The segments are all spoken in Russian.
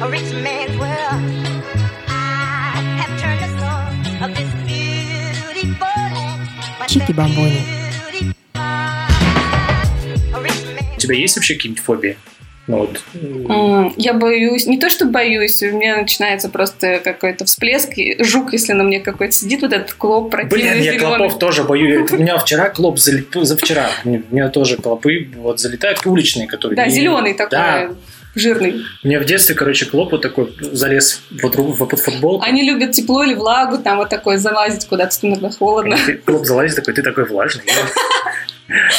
a rich man's world. I have turned the soul of this beautiful land. But Чики Бамбони. У тебя есть вообще какие-нибудь фобии? Ну вот, М, Я боюсь, не то что боюсь, у меня начинается просто какой-то всплеск, и жук, если на мне какой-то сидит, вот этот клоп противный Блин, я клопов тоже боюсь. У меня вчера клоп залип... завчера. У меня тоже клопы вот залетают уличные, которые... Да, зеленый такой, Да. Жирный. Меня в детстве, короче, клоп вот такой залез ру- в- под футболку. Они любят тепло или влагу, там вот такой залазить куда-то, иногда холодно. Ты- Клоп залазит такой, ты такой влажный.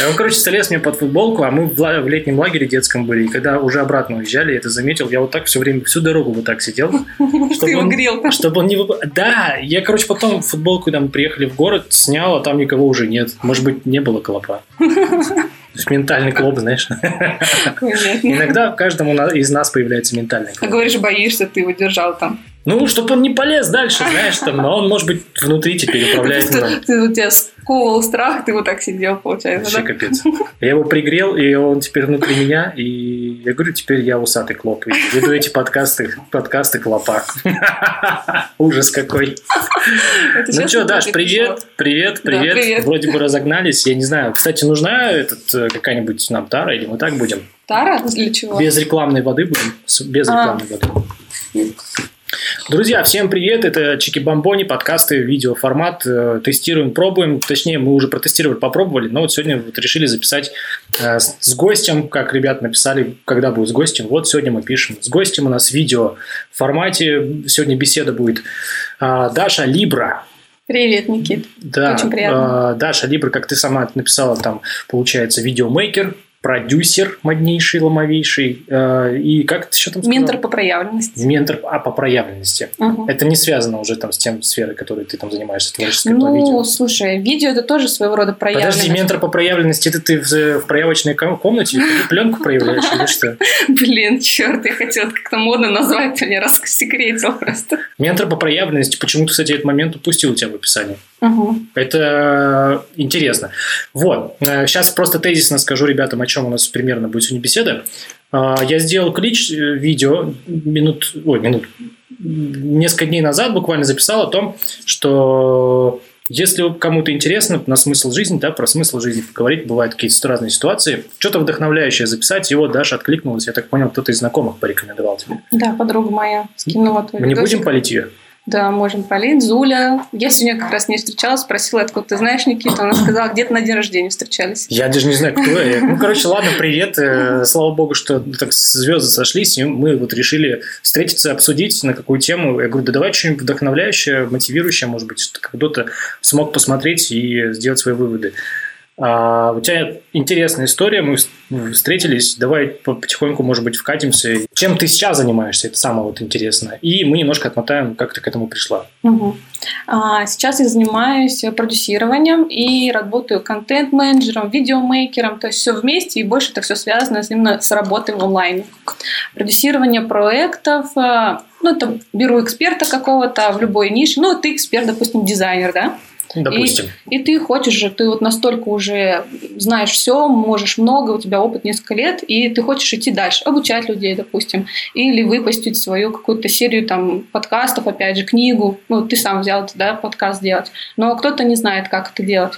Он, короче, залез мне под футболку, а мы в, летнем лагере детском были, и когда уже обратно уезжали, я это заметил, я вот так все время, всю дорогу вот так сидел, его он, грел там. чтобы он не... вып- Да, я, короче, потом футболку, мы приехали в город, снял, а там никого уже нет. Может быть, не было клопа. То есть ментальный клоп, знаешь. Иногда каждому из нас появляется ментальный А клоп. говоришь, боишься, ты его держал там. Ну, чтобы он не полез дальше, знаешь, там, но он, может быть, внутри теперь управляет ты, у тебя сковывал страх, ты вот так сидел, получается, Вообще да? капец. Я его пригрел, и он теперь внутри меня, и я говорю, теперь я усатый клоп. Веду эти подкасты, подкасты клопа. Ужас какой. Ну что, Даш, привет, привет, привет. Вроде бы разогнались, я не знаю. Кстати, нужна этот, э, какая-нибудь нам тара, или мы так будем? Тара? Для чего? Без рекламной воды будем? Без А. рекламной воды. Друзья, всем привет! Это Чики Бомбони, подкасты, видеоформат. Э, Тестируем, пробуем. Точнее, мы уже протестировали, попробовали, но вот сегодня вот решили записать э, с гостем, как ребят написали, когда будет с гостем. Вот сегодня мы пишем. С гостем у нас видео в формате. Сегодня беседа будет. А, Даша Либра. Привет, Никит. Да, Очень приятно. э, Даша Либра, как ты сама написала, там получается видеомейкер, продюсер моднейший, ломовейший. э, И как ты еще там сказала? Ментор по проявленности. Ментор а, по проявленности. Мгм. Это не связано уже там с тем сферой, которой ты там занимаешься, творческой по видео. Ну, слушай, видео это тоже своего рода проявленность. Подожди, ментор по проявленности, это ты в, в проявочной ком- комнате пленку проявляешь или что? Блин, черт, я хотела как-то модно назвать, ты меня рассекретил просто. Ментор по проявленности, почему ты, кстати, этот момент упустил у тебя в описании? Мгм. Это интересно. Вот. Сейчас просто тезисно скажу ребятам, о чем у нас примерно будет сегодня беседа. Э, Я сделал клич, э, видео, минут, ой, минут, несколько дней назад буквально записал о том, что если кому-то интересно на смысл жизни, да, про смысл жизни поговорить, бывают какие-то разные ситуации, что-то вдохновляющее записать, вот Даша откликнулась, я так понял, кто-то из знакомых порекомендовал тебе. Да, подруга моя скинула Мы не видосик. будем палить ее? Да, можем полить. Зуля. Я сегодня как раз не встречалась, спросила, откуда ты знаешь Никиту. Она сказала, где-то на день рождения встречались. Я даже не знаю, кто я. Ну, короче, ладно, привет. Э, Слава богу, что так звезды сошлись, и мы вот решили встретиться, обсудить на какую тему. Я говорю, да давай что-нибудь вдохновляющее, мотивирующее, может быть, что кто-то смог посмотреть и сделать свои выводы. А, у тебя интересная история, мы вс- встретились, давай по- потихоньку, может быть, вкатимся. Чем ты сейчас занимаешься, это самое вот интересное. И мы немножко отмотаем, как ты к этому пришла. Мгм. А, Сейчас я занимаюсь продюсированием и работаю контент-менеджером, видеомейкером, то есть все вместе, и больше это все связано именно с работой в онлайне. Продюсирование проектов, а, ну, это беру эксперта какого-то в любой нише, ну, ты эксперт, допустим, дизайнер, да, Допустим. и ты хочешь же, ты вот настолько уже знаешь все, можешь много, у тебя опыт несколько лет, и ты хочешь идти дальше, обучать людей, допустим, или выпустить свою какую-то серию там подкастов, опять же, книгу. Ну, ты сам взял, да, подкаст делать, но кто-то не знает, как это делать.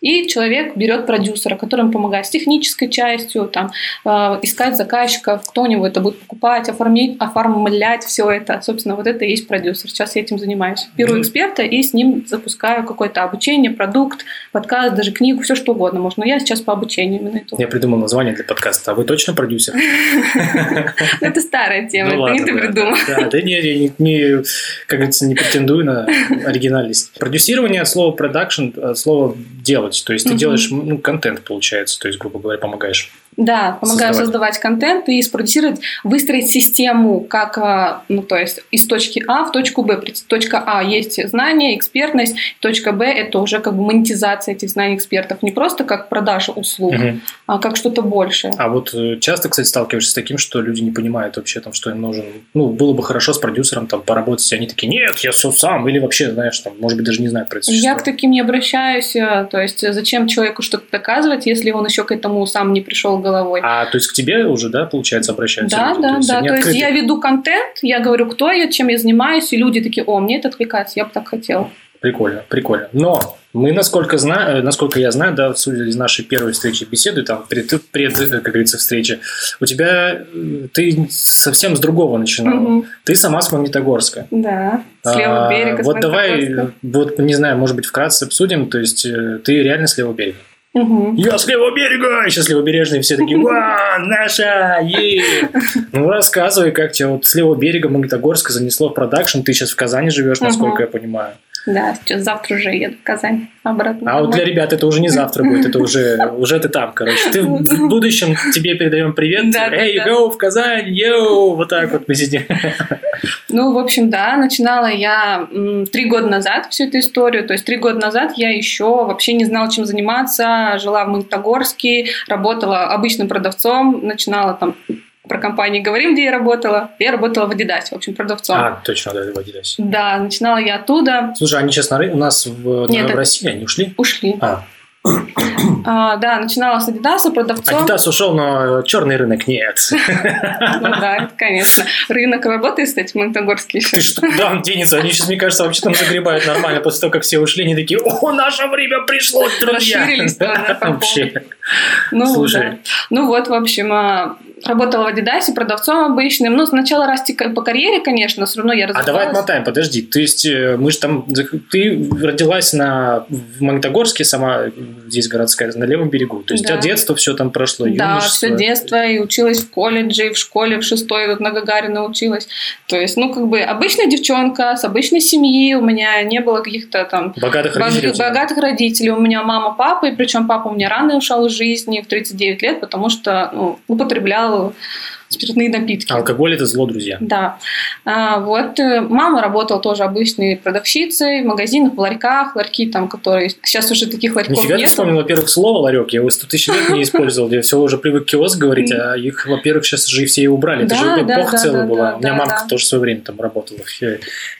И человек берет продюсера, который ему помогает с технической частью, там, э, искать заказчиков, кто у него это будет покупать, оформить, оформлять все это. Собственно, вот это и есть продюсер. Сейчас я этим занимаюсь. Беру эксперта и с ним запускаю какое-то обучение, продукт, подкаст, даже книгу, все что угодно можно. Но я сейчас по обучению именно этому. Я придумал название для подкаста. А вы точно продюсер? Это старая тема, Ну это не ты придумал. Да, да не, я не, не, как говорится, не претендую на оригинальность. Продюсирование от слова продакшн, от слова делать. То есть ты Мгм. делаешь ну, контент, получается, то есть, грубо говоря, помогаешь. Да, помогаю Создавать. создавать, контент и спродюсировать, выстроить систему, как, а, ну, то есть из точки А в точку Б. Точка А есть знания, экспертность, точка Б это уже как бы монетизация этих знаний экспертов. Не просто как продажа услуг, Мгм. а как что-то большее. А вот э, часто, кстати, сталкиваешься с таким, что люди не понимают вообще, там, что им нужен. Ну, было бы хорошо с продюсером там поработать, и они такие, нет, я все сам. Или вообще, знаешь, там, может быть, даже не знают про это Я к таким не обращаюсь. э, То есть зачем человеку что-то доказывать, если он еще к этому сам не пришел головой. А, то есть к тебе уже, да, получается, обращаются Да, люди? да, да. То есть открыты. я веду контент, я говорю, кто я, чем я занимаюсь, и люди такие, о, мне это откликается, я бы так хотела. Прикольно, прикольно. Но мы, насколько, знаю, насколько я знаю, да, судя из нашей первой встречи беседы, там, пред, пред, как говорится, встречи, у тебя, э, ты совсем с другого начинала. Мгм. Ты сама с Магнитогорска. Да, с левого А, берега. с Вот давай, вот, не знаю, может быть, вкратце обсудим. То есть, э, ты реально с левого берега. Я с левого берега! Сейчас левобережные все такие, ва, наша, е Ну, рассказывай, как тебя вот с левого берега Магнитогорска занесло в продакшн. Ты сейчас в Казани живешь, насколько я понимаю. Да, сейчас завтра уже еду в Казань обратно. А вот для ребят это уже не завтра будет, это уже, уже ты там, короче. Ты в будущем тебе передаем привет. Да, Эй, да. go в Казань, йоу! Вот так вот мы сидим. Ну, в общем, да, начинала я три года назад всю эту историю. То есть три года назад я еще вообще не знала, чем заниматься. Жила в Магнитогорске, работала обычным продавцом, начинала там про компании говорим, где я работала. Я работала в Adidas, в общем, продавцом. А, точно, да, водились. Да, начинала я оттуда. Слушай, они сейчас на ры- у нас в, Нет, на- в это- России, они ушли? Ушли. А, А, да, начинала с Adidas, продавцом. Адидас ушел, но черный рынок нет. Ну да, конечно. Рынок работает, кстати, в Магнитогорске еще. Ты что, куда он денется? Они сейчас, мне кажется, вообще там загребают нормально. После того, как все ушли, они такие, о, наше время пришло, друзья. Расширились, да, да, Вообще. Ну, Слушай. да. Ну вот, в общем, а, работала в Адидасе продавцом обычным. Ну, сначала расти по карьере, конечно, все равно я А развивалась. давай отмотаем, подожди. То есть э, мы же там... Ты родилась на, в Магнитогорске, сама здесь городская, на левом берегу. То есть у Да. тебя детство все там прошло, Да, юношество. все детство, и училась в колледже, и в школе в шестой, вот на Гагарина училась. То есть, ну, как бы обычная девчонка с обычной семьи, у меня не было каких-то там Богатых Бог- родителей. богатых родителей. У меня мама, папа, и причем папа у меня рано ушел из жизни в 39 лет, потому что ну, употреблял 哦。Спиртные напитки. Алкоголь – это зло, друзья. Да. А, вот э, мама работала тоже обычной продавщицей в магазинах, в ларьках, ларьки там, которые... Сейчас уже таких ларьков Нифига ты нет. вспомнил, во-первых, слово ларек. Я его 100 тысяч лет не использовал. Я все уже привык киоск говорить, а их, во-первых, сейчас же все и убрали. Это же эпоха целая была. У меня мамка тоже в свое время там работала.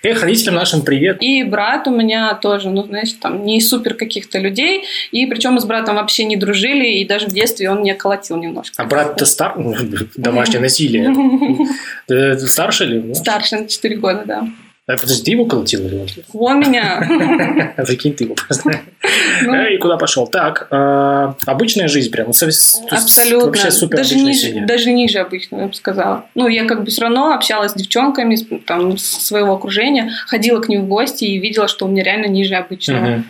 Эх, родителям нашим привет. И брат у меня тоже, ну, знаешь, там, не супер каких-то людей. И причем мы с братом вообще не дружили, и даже в детстве он меня колотил немножко. А брат-то стар... Домашнее насилие. Э, Старше или? ну? Старше на 4 года, да. А, Подожди, ты его колотил или он? Он меня. Прикинь, ты его просто. Ну, Эй, куда пошел? Так, э, обычная жизнь прям. Абсолютно. Вообще супер даже, ниже, семья. даже ниже обычного, я бы сказала. Ну, я как бы все равно общалась с девчонками там, своего окружения, ходила к ним в гости и видела, что у меня реально ниже обычного.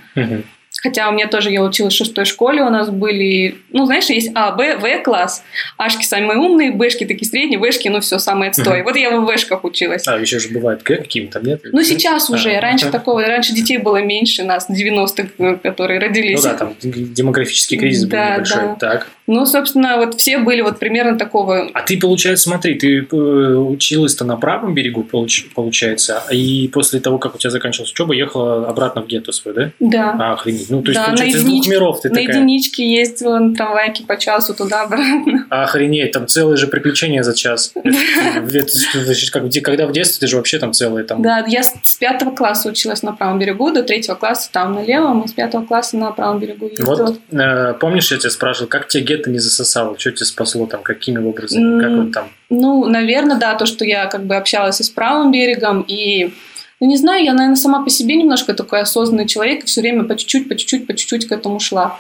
Хотя у меня тоже, я училась в шестой школе, у нас были, ну, знаешь, есть А, Б, В класс. Ашки самые умные, Бшки такие средние, Вшки, ну, все, самое отстой. Вот я в Вшках училась. А, еще же бывает Г какими-то, нет? Ну, сейчас уже. А, раньше ага. такого, раньше детей было меньше нас, 90-х, э, которые Ну родились. да, там демографический кризис был небольшой. Так. Ну, собственно, вот все были вот примерно такого А ты, получается, смотри, ты э, училась-то на правом берегу, получ- получается, и после того, как у тебя заканчивалась учеба, ехала обратно в гетто свой, да? Да. А, охренеть. Ну, то есть, Да, получается, на из двух миров ты на такая. единичке ездила на трамвайке по часу туда-обратно. Охренеть, там целые же приключения за час. Когда в детстве, ты же вообще там целые там... Да, я с пятого класса училась на правом берегу, до третьего класса там на левом, и с пятого класса на правом берегу ездила. Вот, э, помнишь, я тебя спрашивал, как тебе гетто не засосало? Что тебя спасло там? Какими образами? Как вот там? Ну, наверное, да, то, что я как бы общалась и с правым берегом, и ну, не знаю, я, наверное, сама по себе немножко такой осознанный человек, и все время по чуть-чуть, по чуть-чуть, по чуть-чуть к этому шла.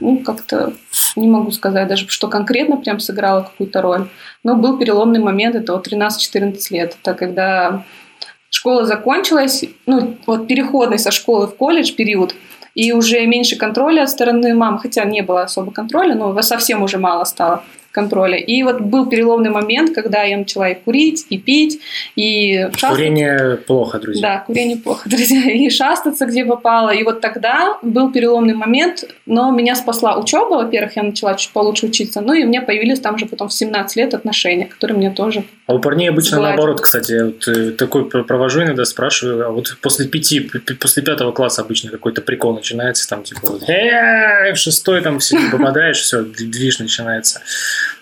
Ну, как-то не могу сказать даже, что конкретно прям сыграло какую-то роль. Но был переломный момент, это вот 13-14 лет. Это когда школа закончилась, ну, вот переходный со школы в колледж период, и уже меньше контроля от стороны мам, хотя не было особо контроля, но совсем уже мало стало контроля. И вот был переломный момент, когда я начала и курить, и пить, и шастать. Курение плохо, друзья. Да, курение плохо, друзья. И шастаться, где попало. И вот тогда был переломный момент, но меня спасла учеба. Во-первых, я начала чуть получше учиться. Ну и у меня появились там же потом в 17 лет отношения, которые мне тоже... А у парней обычно Сгладить. наоборот, кстати. Я вот э, такой пр- провожу иногда, спрашиваю, а вот после пяти, после пятого класса обычно какой-то прикол начинается, там типа «Э, в шестой там все попадаешь, все, движ начинается.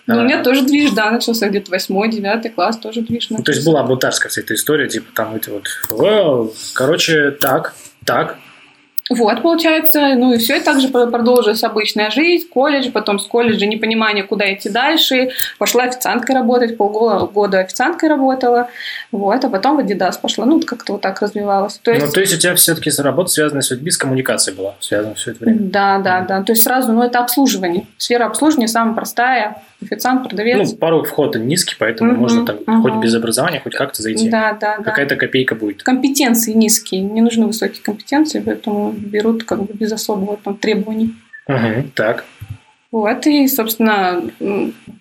Ну, А, у меня тоже движ, да, начался где-то 8-9 класс, тоже движ. ну, то есть была бунтарская вся эта история, типа там эти вот, короче, так, так, Вот, получается, ну и все, и также про- продолжилась обычная жизнь, колледж, потом с колледжа непонимание, куда идти дальше. Пошла официанткой работать, полгода официанткой работала, вот, а потом в Adidas пошла, ну, как-то вот так развивалась. То есть, Ну, то есть у тебя все-таки работа, связанная с людьми, с коммуникацией была связана все это время. да, да, да, то есть сразу, ну, это обслуживание. Сфера обслуживания самая простая, официант, продавец. Ну, порог входа низкий, поэтому Мгм, можно там мгм. хоть без образования, хоть как-то зайти. да, да, да. Какая-то копейка будет. Компетенции низкие, не нужны высокие компетенции, поэтому берут как бы без особого там требований. Мгм, Так. Вот, и, собственно,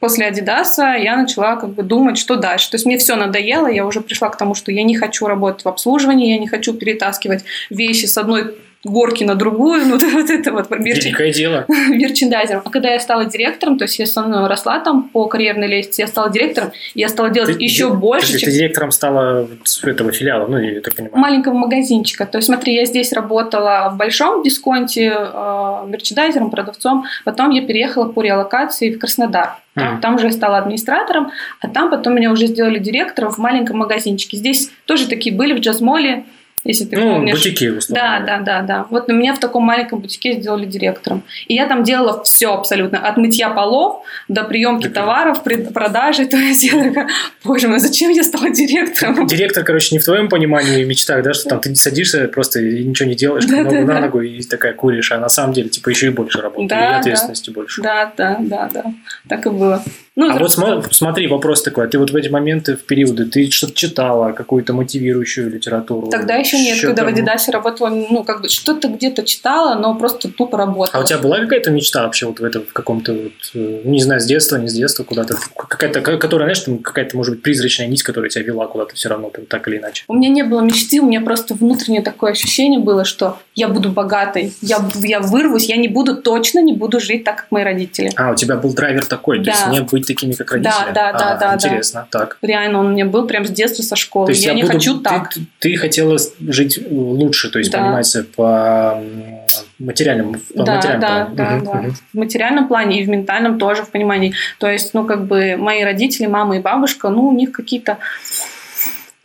после Адидаса я начала как бы думать, что дальше. То есть мне все надоело, я уже пришла к тому, что я не хочу работать в обслуживании, я не хочу перетаскивать вещи с одной горки на другую, ну вот это вот мерчен- Великое дело. мерчендайзером. А когда я стала директором, то есть я снова росла там по карьерной лестнице, я стала директором, я стала делать Ты- еще ты- больше, Ты, чем ты директором стала этого филиала, ну, я так понимаю. маленького магазинчика. То есть, смотри, я здесь работала в большом дисконте э, мерчендайзером, продавцом. Потом я переехала по реалокации в Краснодар. Там, Мгм. там уже я стала администратором, а там потом меня уже сделали директором в маленьком магазинчике. Здесь тоже такие были в джазмоле, если ты Ну, помнишь. бутики, условно. Да, да, да, да. Вот меня в таком маленьком бутике сделали директором. И я там делала все абсолютно. От мытья полов до приемки Так. товаров, продажи. То есть я такая, боже мой, зачем я стала директором? Директор, короче, не в твоем понимании и мечтах, да, что там ты садишься просто и ничего не делаешь, Да, ногу да, на да. ногу и такая куришь, а на самом деле, типа, еще и больше работы, Да, и да. ответственности больше. Да, да, да, да. Так и было. Ну, А вот смо- смотри, вопрос такой, а ты вот в эти моменты, в периоды, ты что-то читала, какую-то мотивирующую литературу? Тогда еще нет, когда в Адидасе работала, ну, как бы что-то где-то читала, но просто тупо работала. А у тебя была какая-то мечта вообще вот в этом, в каком-то, вот, э, не знаю, с детства, не с детства, куда-то, какая-то, ка- которая, знаешь, там какая-то, может быть, призрачная нить, которая тебя вела куда-то все равно, там, так или иначе? У меня не было мечты, у меня просто внутреннее такое ощущение было, что я буду богатой, я, я вырвусь, я не буду, точно не буду жить так, как мои родители. А, у тебя был драйвер такой, то есть Да. не быть такими, как родители? Да, да, да, А, да, Интересно, так. Реально, он у меня был прям с детства, со школы. То есть я, не буду- хочу так. Ты, ты хотела жить лучше, то есть Да. понимается по м, материальному, по Да, материальному да, плану. да, Мгм, да. мгм. В материальном плане и в ментальном тоже в понимании. То есть, ну, как бы мои родители, мама и бабушка, ну, у них какие-то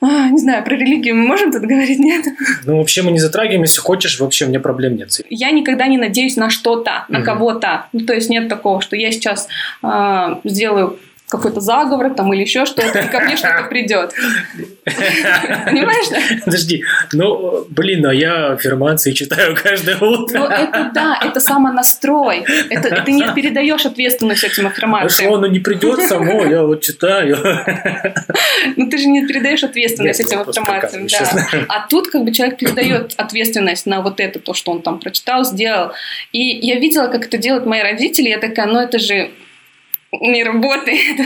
а, не знаю, про религию мы можем тут говорить, нет? Ну, вообще мы не затрагиваем, если хочешь, вообще меня проблем нет. Я никогда не надеюсь на что-то, на Мгм. кого-то. Ну, то есть нет такого, что я сейчас а, сделаю какой-то заговор там или еще что-то, и ко мне что-то придет. Понимаешь, да? Подожди, ну, блин, а я аффирмации читаю каждое утро. Ну, это да, это самонастрой. Это, ты не передаешь ответственность этим А что, аффирмациям. оно не придет само, я вот читаю. Ну, ты же не передаешь ответственность этим аффирмациям. Да. А тут как бы человек передает ответственность на вот это, то, что он там прочитал, сделал. И я видела, как это делают мои родители, я такая, ну это же не работает.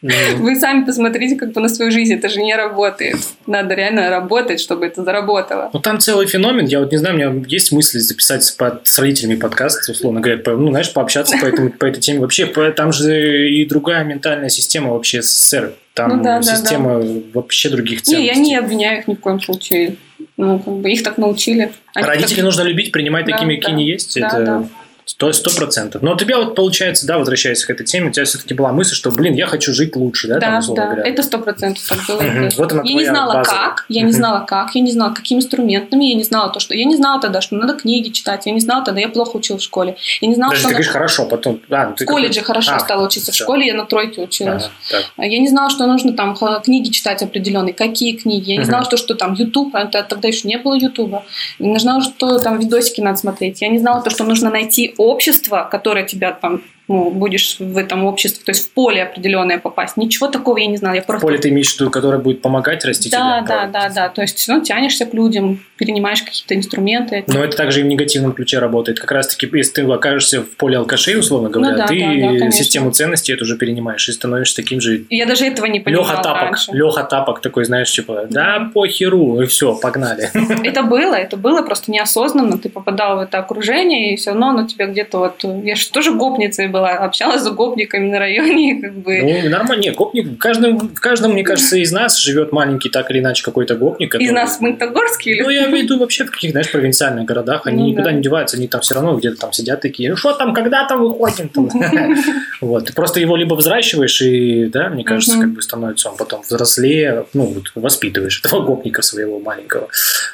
Ну, Вы сами посмотрите как бы на свою жизнь, это же не работает. Надо реально работать, чтобы это заработало. Ну, там целый феномен. Я вот не знаю, у меня есть мысли записать с, под- с родителями подкаст, условно говоря, по- ну, знаешь, пообщаться по, этому, по этой теме. Вообще, по- там же и другая ментальная система вообще СССР. Там Ну да, да, система вообще других Не, ценностей. я не обвиняю их ни в коем случае. Ну, как бы их так научили. Они Родителей так- нужно любить, принимать Да, такими, да. какие они есть. Да, это да. Сто сто процентов. Но у тебя вот получается, да, возвращаясь к этой теме, у тебя все-таки была мысль, что, блин, я хочу жить лучше, да, там, Да, условно да, говоря. это сто процентов так было. Есть Вот она я не знала базовая. как, я не знала как, я не знала какими инструментами, я не знала то, что я не знала тогда, что надо книги читать, я не знала тогда, я плохо училась в школе, я не знала, Даже что ты говоришь хорошо, потом... А, ну, ты в колледже хорошо А, стала учиться, в школе я на тройке училась. Ага, так. А Я не знала, что нужно там книги читать определенные, какие книги. Я не знала, что, что там YouTube, а это тогда еще не было Ютуба. Я не знала, что там видосики надо смотреть. Я не знала то, что нужно найти общество, которое тебя там ну, будешь в этом обществе, то есть в поле определенное попасть. Ничего такого я не знала. Я просто Поле ты имеешь в виду, которое будет помогать расти да, тебя? да, да, да. То есть, ну, тянешься к людям, перенимаешь какие-то инструменты. Но это также и в негативном ключе работает. Как раз-таки, если ты окажешься в поле алкашей, условно говоря, Ну да, ты да, да, конечно. систему ценностей эту же перенимаешь и становишься таким же Я даже этого не понимала Леха Тапок. раньше. Леха Тапок такой, знаешь, типа, да похеру, и все, погнали. Это было, это было просто неосознанно. Ты попадал в это окружение, и все равно оно тебя где-то вот... Я же тоже гопницей была, общалась с гопниками на районе, как бы... Ну, нормально. Нет, гопник, в каждом, в каждом, мне кажется, из нас живет маленький, так или иначе, какой-то гопник. Из который- нас в Магнитогорске или... Ну, я имею в виду вообще в каких, знаешь, провинциальных городах. Они Ну, никуда да. не деваются, они там все равно где-то там сидят такие, ну что там, когда там выходим? там?» Вот. Ты просто его либо взращиваешь, и, да, мне кажется, как бы становится он потом взрослее, ну, вот воспитываешь этого гопника своего маленького.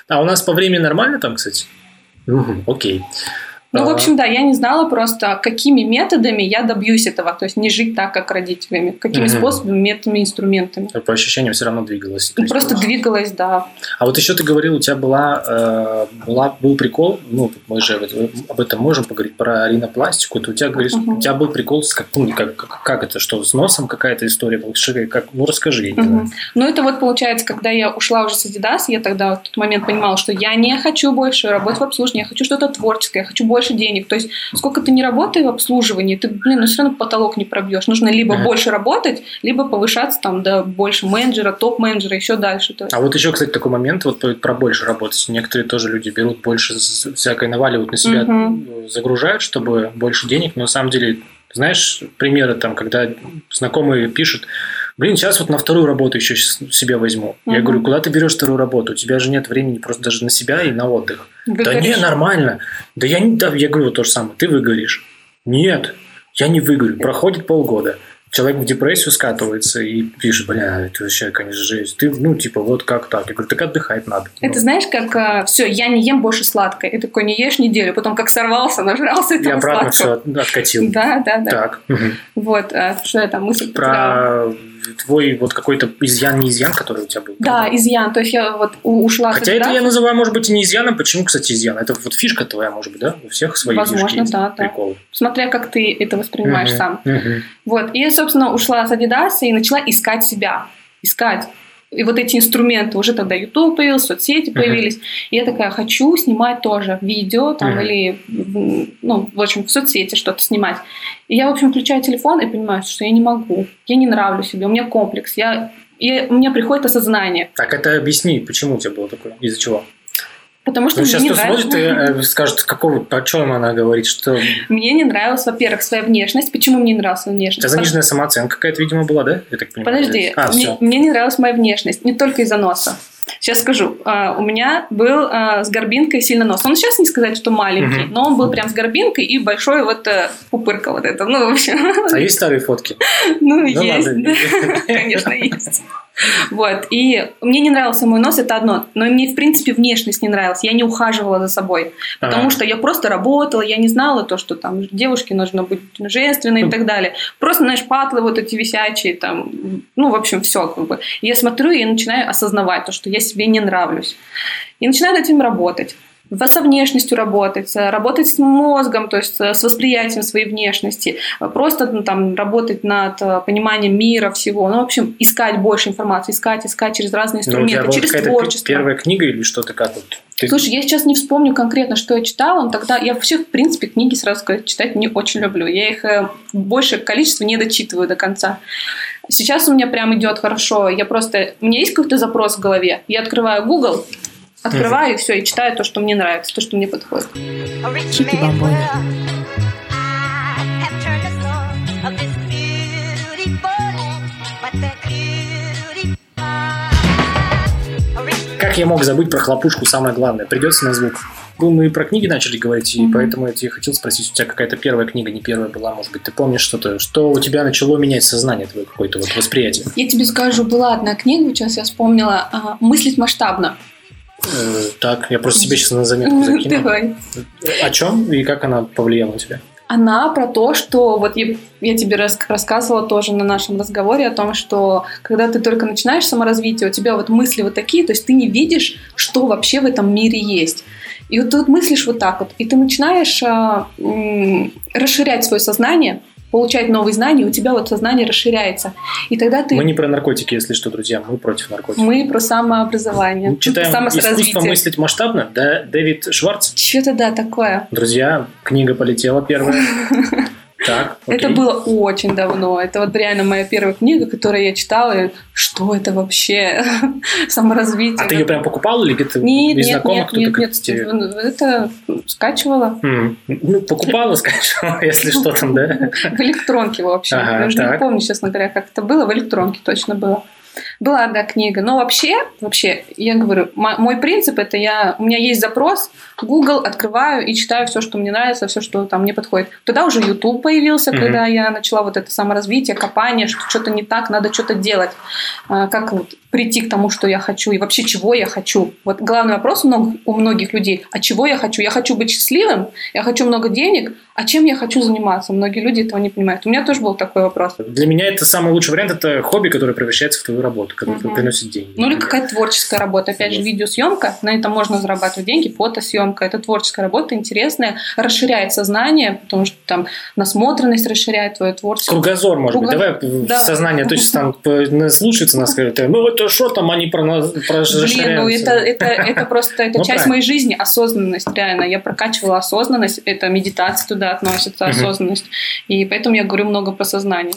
А у нас по времени нормально там, кстати? Окей. Ну, в А, общем, да, я не знала просто, какими методами я добьюсь этого. То есть не жить так, как родителями. Какими Мгм. способами, методами, инструментами. По ощущениям все равно двигалась. То Ну, Просто двигалась, да. А вот еще ты говорил, у тебя была, э, была был прикол, ну, мы же об- об этом можем поговорить, про ринопластику. Ты у тебя говоришь, Мгм. у тебя был прикол с как, ну, как, как, это, что, с носом какая-то история была? Что, Как, ну, расскажи. знаю. Мгм. Ну, это вот получается, когда я ушла уже с Adidas, я тогда в тот момент понимала, что я не хочу больше работать в обслуживании, я хочу что-то творческое, я хочу больше денег. То есть, сколько ты не работаешь в обслуживании, ты, блин, ну все равно потолок не пробьешь. Нужно либо Ага. больше работать, либо повышаться там до больше менеджера, топ-менеджера, еще дальше. То есть. А вот еще, кстати, такой момент, вот про- больше работать. Некоторые тоже люди берут больше всякой наваливают на себя, э, загружают, чтобы больше денег, но на самом деле, знаешь, примеры там, когда знакомые пишут, блин, сейчас вот на вторую работу еще себе возьму. Я Мгм. говорю, куда ты берешь вторую работу? У тебя же нет времени просто даже на себя и на отдых. Да не, Выгоришь. нормально. Да я не, да, я говорю вот то же самое. Ты выгоришь. Нет, я не выгорю. Проходит полгода. Человек в депрессию скатывается и пишет, бля, это вообще, конечно, жесть. Ты, ну, типа, вот как так? Я говорю, так отдыхать надо. Это Ну, знаешь, как все, я не ем больше сладкое. И такой не ешь неделю, потом как сорвался, нажрался и этого обратно сладкого. все откатил. Да, да, да. Так. Вот, а, что я там мысль потеряла. Твой вот какой-то изъян, не изъян, который у тебя был. Да, изъян. То есть я вот ушла Хотя это я называю, может быть, и не изъяном. Почему, кстати, изъян? Это вот фишка твоя, может быть, да? У всех свои Возможно, фишки да, да. Прикол. Смотря как ты это воспринимаешь Мгм, сам. мгм. Вот. И я, собственно, ушла с Adidas и начала искать себя. Искать. И вот эти инструменты, уже тогда YouTube появился, соцсети появились. И я такая, хочу снимать тоже видео там Мгм. или, ну, в общем, в соцсети что-то снимать. И я, в общем, включаю телефон и понимаю, что я не могу. Я не нравлюсь себе, у меня комплекс. Я, и у меня приходит осознание. Так, это объясни, почему у тебя было такое? Из-за чего? Потому что Ну, мне сейчас не кто нравится. смотрит и э, скажет, какого, о чем она говорит, что... Мне не нравилась, во-первых, своя внешность. Почему мне не нравилась внешность? тебя заниженная самооценка какая-то, видимо, была, да? Я так понимаю. Подожди, А, мне, все. мне не нравилась моя внешность, не только из-за носа. Сейчас скажу. А, у меня был а, с горбинкой сильно нос. Он сейчас не сказать, что маленький, Мгм. но он был прям с горбинкой и большой вот э, пупырка вот это. Ну, в общем, А есть старые фотки? ну, есть. Конечно, есть. Вот. И мне не нравился мой нос, это одно. Но мне, в принципе, внешность не нравилась. Я не ухаживала за собой. Потому что я просто работала, я не знала то, что там девушке нужно быть женственной и так далее. Просто, знаешь, патлы вот эти висячие там, ну, в общем, все как бы. Я смотрю и начинаю осознавать то, что я себе не нравлюсь. И начинаю над этим работать. Со внешностью работать, э, работать с мозгом, то есть э, с восприятием своей внешности, э, просто ну, там работать над пониманием мира всего. Ну, в общем, искать больше информации, искать, искать через разные Ну, инструменты, была через творчество. первая книга или что-то как вот? Ты- Слушай, я сейчас не вспомню конкретно, что я читала, но тогда я вообще, в принципе, книги, сразу сказать, читать не очень люблю. Я их большее количество не дочитываю до конца. Сейчас у меня прям идет хорошо. Я просто... У меня есть какой-то запрос в голове. Я открываю Google, открываю и все, и читаю то, что мне нравится, то, что мне подходит. Чики бомбони. Как я мог забыть про хлопушку, самое главное? Придется на звук. Ну, мы и про книги начали говорить, и Мгм. поэтому я тебе хотел спросить, у тебя какая-то первая книга, не первая была, может быть, ты помнишь что-то, что у тебя начало менять сознание твое какое-то вот восприятие? Я тебе скажу, была одна книга, сейчас я вспомнила, а, «Мыслить масштабно». Э, так, я просто себе сейчас на заметку закину. Давай. О чем и как она повлияла на тебя? Она про то, что вот я, я тебе рас- рассказывала тоже на нашем разговоре о том, что когда ты только начинаешь саморазвитие, у тебя вот мысли вот такие, то есть ты не видишь, что вообще в этом мире есть. И вот ты вот мыслишь вот так вот, и ты начинаешь а, м, расширять свое сознание, получать новые знания, у тебя вот сознание расширяется. И тогда ты... Мы не про наркотики, если что, друзья, мы против наркотиков. Мы про самообразование, Мы Читаем про «Искусство мыслить масштабно», да, Дэвид Шварц. Что-то да, такое. Друзья, книга полетела первая. Так, Это было очень давно. Это вот реально моя первая книга, которую я читала. и Что это вообще? Саморазвитие. А ты ее прям покупал или где-то Нет, из нет, знакомых нет, кто-то нет, нет. тебе- Это скачивала М, Ну, покупала, скачивала, если что там, да? в электронке, в общем. Ага, Я уже так. не помню, честно говоря, как это было. В электронке точно было. Была, да, книга. Но вообще, вообще, я говорю, мо- мой принцип это я, у меня есть запрос, Google открываю и читаю все, что мне нравится, все, что там мне подходит. Тогда уже YouTube появился, Мгм. когда я начала вот это саморазвитие, копание, что что-то не так, надо что-то делать. А, Как вот прийти к тому, что я хочу и вообще чего я хочу. Вот главный вопрос у многих, у многих людей, а чего я хочу? Я хочу быть счастливым, я хочу много денег, а чем я хочу заниматься? Многие люди этого не понимают. У меня тоже был такой вопрос. Для меня это самый лучший вариант, это хобби, которое превращается в твою работу, которое Мгм. приносит деньги. Ну или какая-то творческая работа. Опять же, видеосъемка, на этом можно зарабатывать деньги, фотосъемка. Это творческая работа, интересная, расширяет сознание, потому что там насмотренность расширяет твое творчество. Кругозор, может быть. Круго- Давай Да. сознание точно там слушается нас, говорит, ну это что там они про нас про Блин, ну это, это, это просто это Ну, часть правильно. моей жизни, осознанность, реально. Я прокачивала осознанность, это медитация туда относится, осознанность. И поэтому я говорю много про сознание.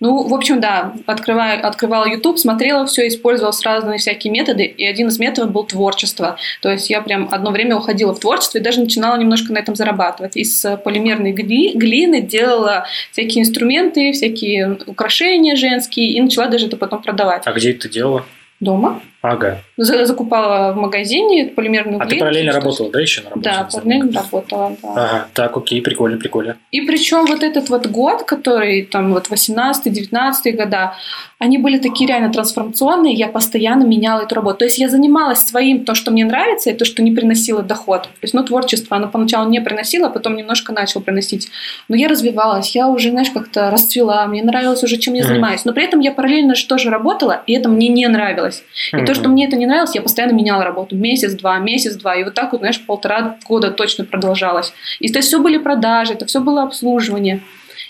Ну, в общем, да, открываю, открывала YouTube, смотрела все, использовала разные всякие методы, и один из методов был творчество. То есть я прям одно время уходила в творчество и даже начинала немножко на этом зарабатывать. Из э, полимерной гли- глины делала всякие инструменты, всякие украшения женские, и начала даже это потом продавать. А где это делала? Дома. Ага. За- Закупала в магазине полимерную А ты глину. параллельно работала, да, еще на работе? Да, параллельно работала, да. Ага, так, окей, прикольно, прикольно. И причем вот этот вот год, который там вот 18-19 года, они были такие реально трансформационные, я постоянно меняла эту работу. То есть я занималась своим, то, что мне нравится, и то, что не приносило доход. То есть, ну, творчество, оно поначалу не приносило, а потом немножко начало приносить. Но я развивалась, я уже, знаешь, как-то расцвела, мне нравилось уже, чем я занимаюсь. Но при этом я параллельно же тоже работала, и это мне не нравилось. И то, что мне это не нравилось, я постоянно меняла работу. Месяц-два, месяц-два. И вот так вот, знаешь, полтора года точно продолжалось. И это все были продажи, это все было обслуживание.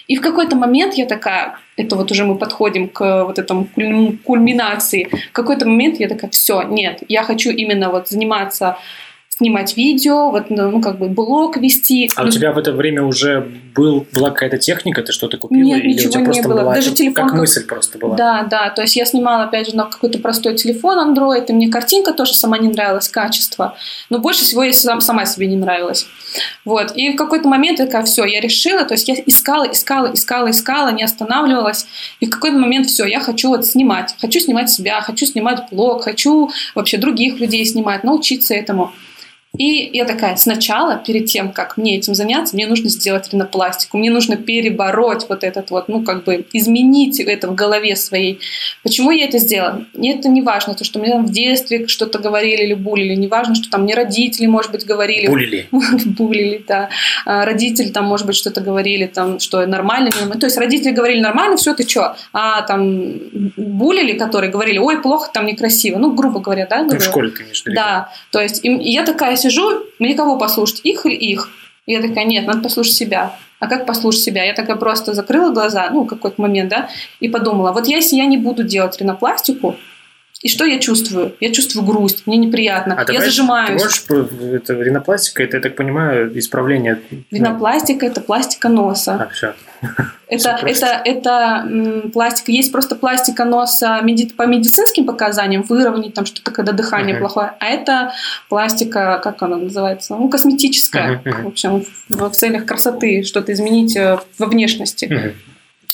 И в какой-то момент я такая, это вот уже мы подходим к вот этому куль- кульминации. В какой-то момент я такая, все, нет, я хочу именно вот заниматься снимать видео, вот, ну, как бы блог вести. А у тебя в это время уже был, была какая-то техника, ты что-то купила? Нет, или у ничего тебя не просто было. была Даже телефон как как- мысль просто была? Да, да, то есть я снимала, опять же, на какой-то простой телефон Android, и мне картинка тоже сама не нравилась, качество. Но больше всего я сам- сама себе не нравилась. Вот, и в какой-то момент я такая, все, я решила, то есть я искала, искала, искала, искала, не останавливалась. И в какой-то момент все, я хочу вот снимать. Хочу снимать себя, хочу снимать блог, хочу вообще других людей снимать, научиться этому. И я такая, сначала, перед тем, как мне этим заняться, мне нужно сделать ринопластику, мне нужно перебороть вот этот вот, ну, как бы изменить это в голове своей. Почему я это сделала? Мне это не важно, то, что мне там в детстве что-то говорили или булили, не важно, что там мне родители, может быть, говорили. Булили. Булили, да. А Родители там, может быть, что-то говорили, там, что нормально, нормально. То есть родители говорили нормально, все, ты что? А там булили, которые говорили, ой, плохо, там некрасиво. Ну, грубо говоря, да? Ну, в говорю? школе в виду? Да, то есть я такая сижу, мне кого послушать, их или их? И я такая, нет, надо послушать себя. А как послушать себя? Я такая просто закрыла глаза, ну, какой-то момент, да, и подумала, вот если я не буду делать ринопластику, и что я чувствую? Я чувствую грусть, мне неприятно, А я давай, зажимаюсь. Ты можешь, это ринопластика, это, я так понимаю, исправление... Ринопластика – это пластика носа. А, все. Это, это, это м, пластика. Есть просто пластика носа меди- по медицинским показаниям, выровнять там что-то, когда дыхание Мгм. плохое. А это пластика, как она называется? Ну, косметическая. Мгм. В общем, в, в целях красоты, что-то изменить э, во внешности. Мгм.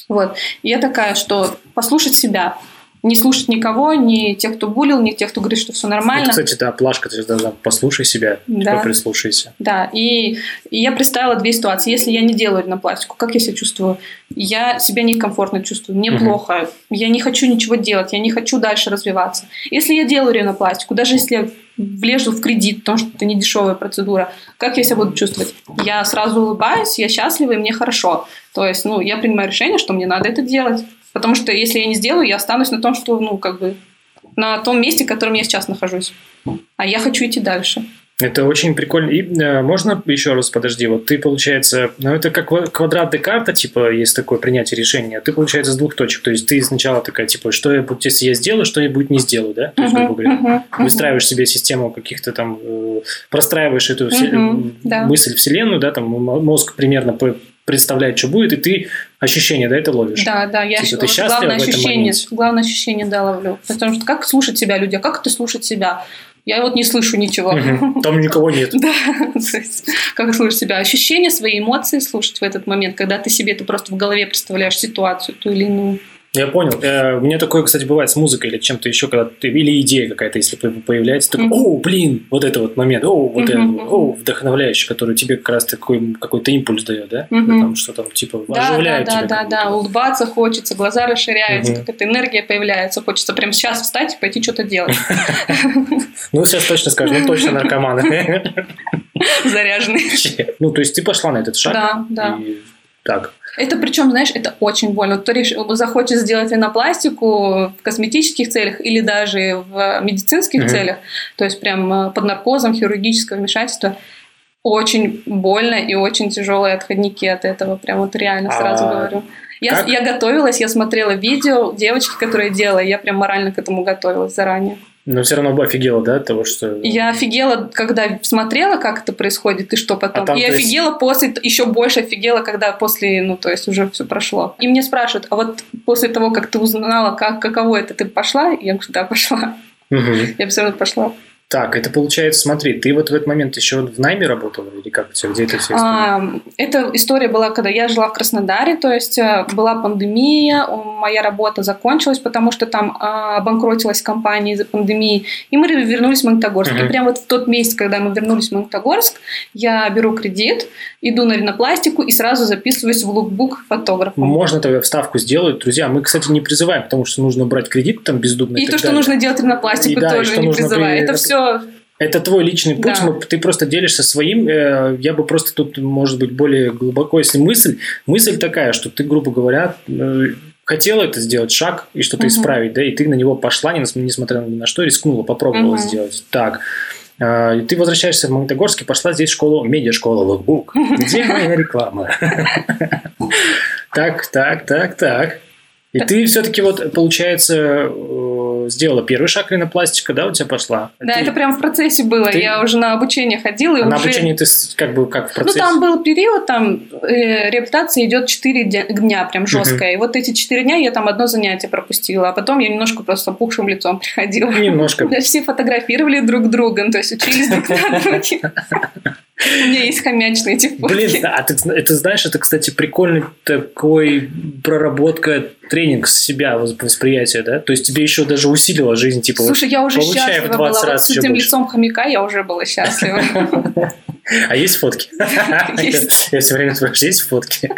Вот. И я такая, что послушать себя. Не слушать никого, ни тех, кто булил, ни тех, кто говорит, что все Вот, нормально. кстати, да, плашка, ты же должна послушай себя, Да. типа прислушайся. Да, и, и я представила две ситуации. Если я не делаю ринопластику, как я себя чувствую? Я себя некомфортно чувствую, мне Мгм. плохо, я не хочу ничего делать, я не хочу дальше развиваться. Если я делаю ринопластику, даже если я влезу в кредит, потому что это не дешевая процедура, как я себя буду чувствовать? Я сразу улыбаюсь, я счастлива, и мне хорошо. То есть, ну, я принимаю решение, что мне надо это делать. Потому что если я не сделаю, я останусь на том, что, ну, как бы, на том месте, в котором я сейчас нахожусь. А я хочу идти дальше. Это очень прикольно. И э, можно еще раз, подожди, вот ты, получается, ну это как ква- квадрат Декарта, типа, есть такое принятие решения. Ты, получается, с двух точек. То есть ты сначала такая, типа, что я буду, если я сделаю, что-нибудь не сделаю, да? То есть, грубо говоря, выстраиваешь себе систему каких-то там, э, простраиваешь эту все- Мгм, да. мысль вселенную, да, там мозг примерно представляет, что будет, и ты ощущение, да, это ловишь. Да, да, я Типа, щ- ты вот главное ощущение, главное ощущение да ловлю. Потому что как слушать себя люди, а как ты слушать себя? Я вот не слышу ничего. Мгм. Там никого нет. Да, то есть, как слушать себя? Ощущения, свои эмоции слушать в этот момент, когда ты себе это просто в голове представляешь ситуацию ту или иную. Я понял. Э, У меня такое, кстати, бывает с музыкой или чем-то еще, когда ты, или идея какая-то, если по- появляется, такой, Мгм. о, блин, вот это вот момент, о, вот это, Мгм, о, вдохновляющий, который тебе как раз такой какой-то импульс дает, да? Мгм. Там, что там, типа, Да, да, оживляет да, тебя. да, да, будто. улыбаться хочется, глаза расширяются, Мгм. какая-то энергия появляется, хочется прямо сейчас встать и пойти что-то делать. Ну, сейчас точно скажу, ну, точно наркоманы. Заряженный. Ну, то есть ты пошла на этот шаг. Да, да. Так. Это причем, знаешь, это очень больно. Кто реш- захочет сделать ринопластику в косметических целях или даже в медицинских Мгм. целях, то есть прям э, под наркозом, хирургическое вмешательство, очень больно и очень тяжелые отходники от этого. Прям вот реально сразу А говорю. Я, как? я готовилась, я смотрела видео девочки, которые делала, я прям морально к этому готовилась заранее. Но все равно бы офигела, да, от того, что... Я офигела, когда смотрела, как это происходит и что потом. А там, и то есть- офигела после, еще больше офигела, когда после, ну, то есть уже все прошло. И мне спрашивают, а вот после того, как ты узнала, как, каково это, ты пошла? Я говорю, да, пошла. Мгм. Я все равно пошла. Так, это получается, смотри, ты вот в этот момент еще в найме работала или как у тебя, где это все А, эта история была, когда я жила в Краснодаре, то есть э, была пандемия, моя работа закончилась, потому что там а, обанкротилась компания из-за пандемии, и мы вернулись в Магнитогорск. Мгм. И прямо вот в тот месяц, когда мы вернулись в Магнитогорск, я беру кредит, иду на ринопластику и сразу записываюсь в лукбук фотографом. Можно тогда вставку сделать. Друзья, мы, кстати, не призываем, потому что нужно брать кредит там бездумно. И так то, что далее. нужно делать ринопластику, И да, и тоже не призываю. при- Это все Это твой личный путь, Да. мы- ты просто делишься своим. э, Я бы просто тут, может быть, более глубоко, если мысль, мысль такая, что ты, грубо говоря, э, хотела это сделать шаг и что-то Мгм. исправить, да, и ты на него пошла, не нес- несмотря ни на что, рискнула, попробовала Мгм. сделать. Так. Э, Ты возвращаешься в Магнитогорск и пошла здесь в школу, медиашкола Лукбук. Где моя реклама? Так, так, так, так. И ты все-таки вот, получается, э, сделала первый шаг ринопластика, да, у тебя пошла? Да, Ты- это прям в процессе было. ты- Я уже на обучение ходила. И а на уже... обучении ты как бы как в Ну, процессе? там был период, там э, реабилитация идет 4 дня, прям жесткая. И вот эти 4 дня я там одно занятие пропустила, а потом я немножко просто опухшим лицом приходила. Немножко. Все фотографировали друг друга, ну, то есть учились друг на друге. У меня есть хомячные эти Блин, а ты, это знаешь, это, кстати, прикольный такой проработка, тренинг с себя восп- восприятия, да? То есть тебе еще даже усилила жизнь, типа, Слушай, я уже счастлива 20 была. Вот с этим лицом хомяка я уже была счастлива. а есть фотки? Я все время спрашиваю, есть фотки?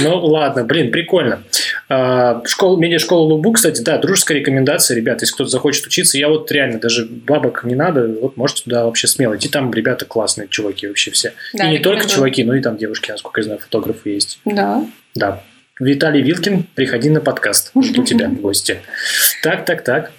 Ну, ладно, блин, прикольно. А, Школа, медиашкола Лубу, кстати, да, дружеская рекомендация, ребята, если кто-то захочет учиться, я вот реально, даже бабок не надо, вот можете туда вообще смело идти, там ребята классные, чуваки вообще все. Да, И не только чуваки, но и там девушки, насколько я знаю, фотографы есть. Да. Да. Виталий Вилкин, приходи на подкаст. Жду тебя в гости. Так, так, так.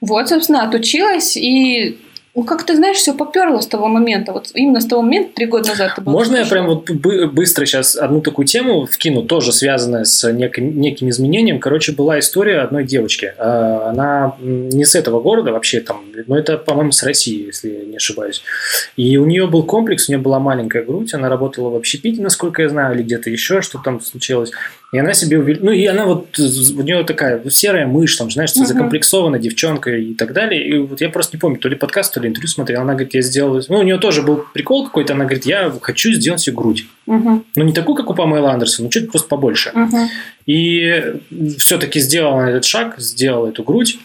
Вот, собственно, отучилась и ну, как ты знаешь, все поперло с того момента. Вот именно с того момента, три года назад. это было Можно я прям вот бы- быстро сейчас одну такую тему вкину, тоже связанная с неким, неким изменением. Короче, была история одной девочки. А, Она не с этого города вообще там, но это, по-моему, с России, если я не ошибаюсь. И у нее был комплекс, у нее была маленькая грудь, она работала в общепите, насколько я знаю, или где-то еще, что там случилось. И она себе увел- Ну, и она вот, у нее такая серая мышь, там, знаешь, Мгм. закомплексованная девчонка и так далее. И вот я просто не помню, то ли подкаст, то ли интервью смотрел. Она говорит, я сделала... Ну, у нее тоже был прикол какой-то. Она говорит, я хочу сделать себе грудь. Мгм, Ну, не такую, как у Памела Андерсон, но чуть просто побольше. мгм. И все-таки сделала этот шаг, сделала эту грудь.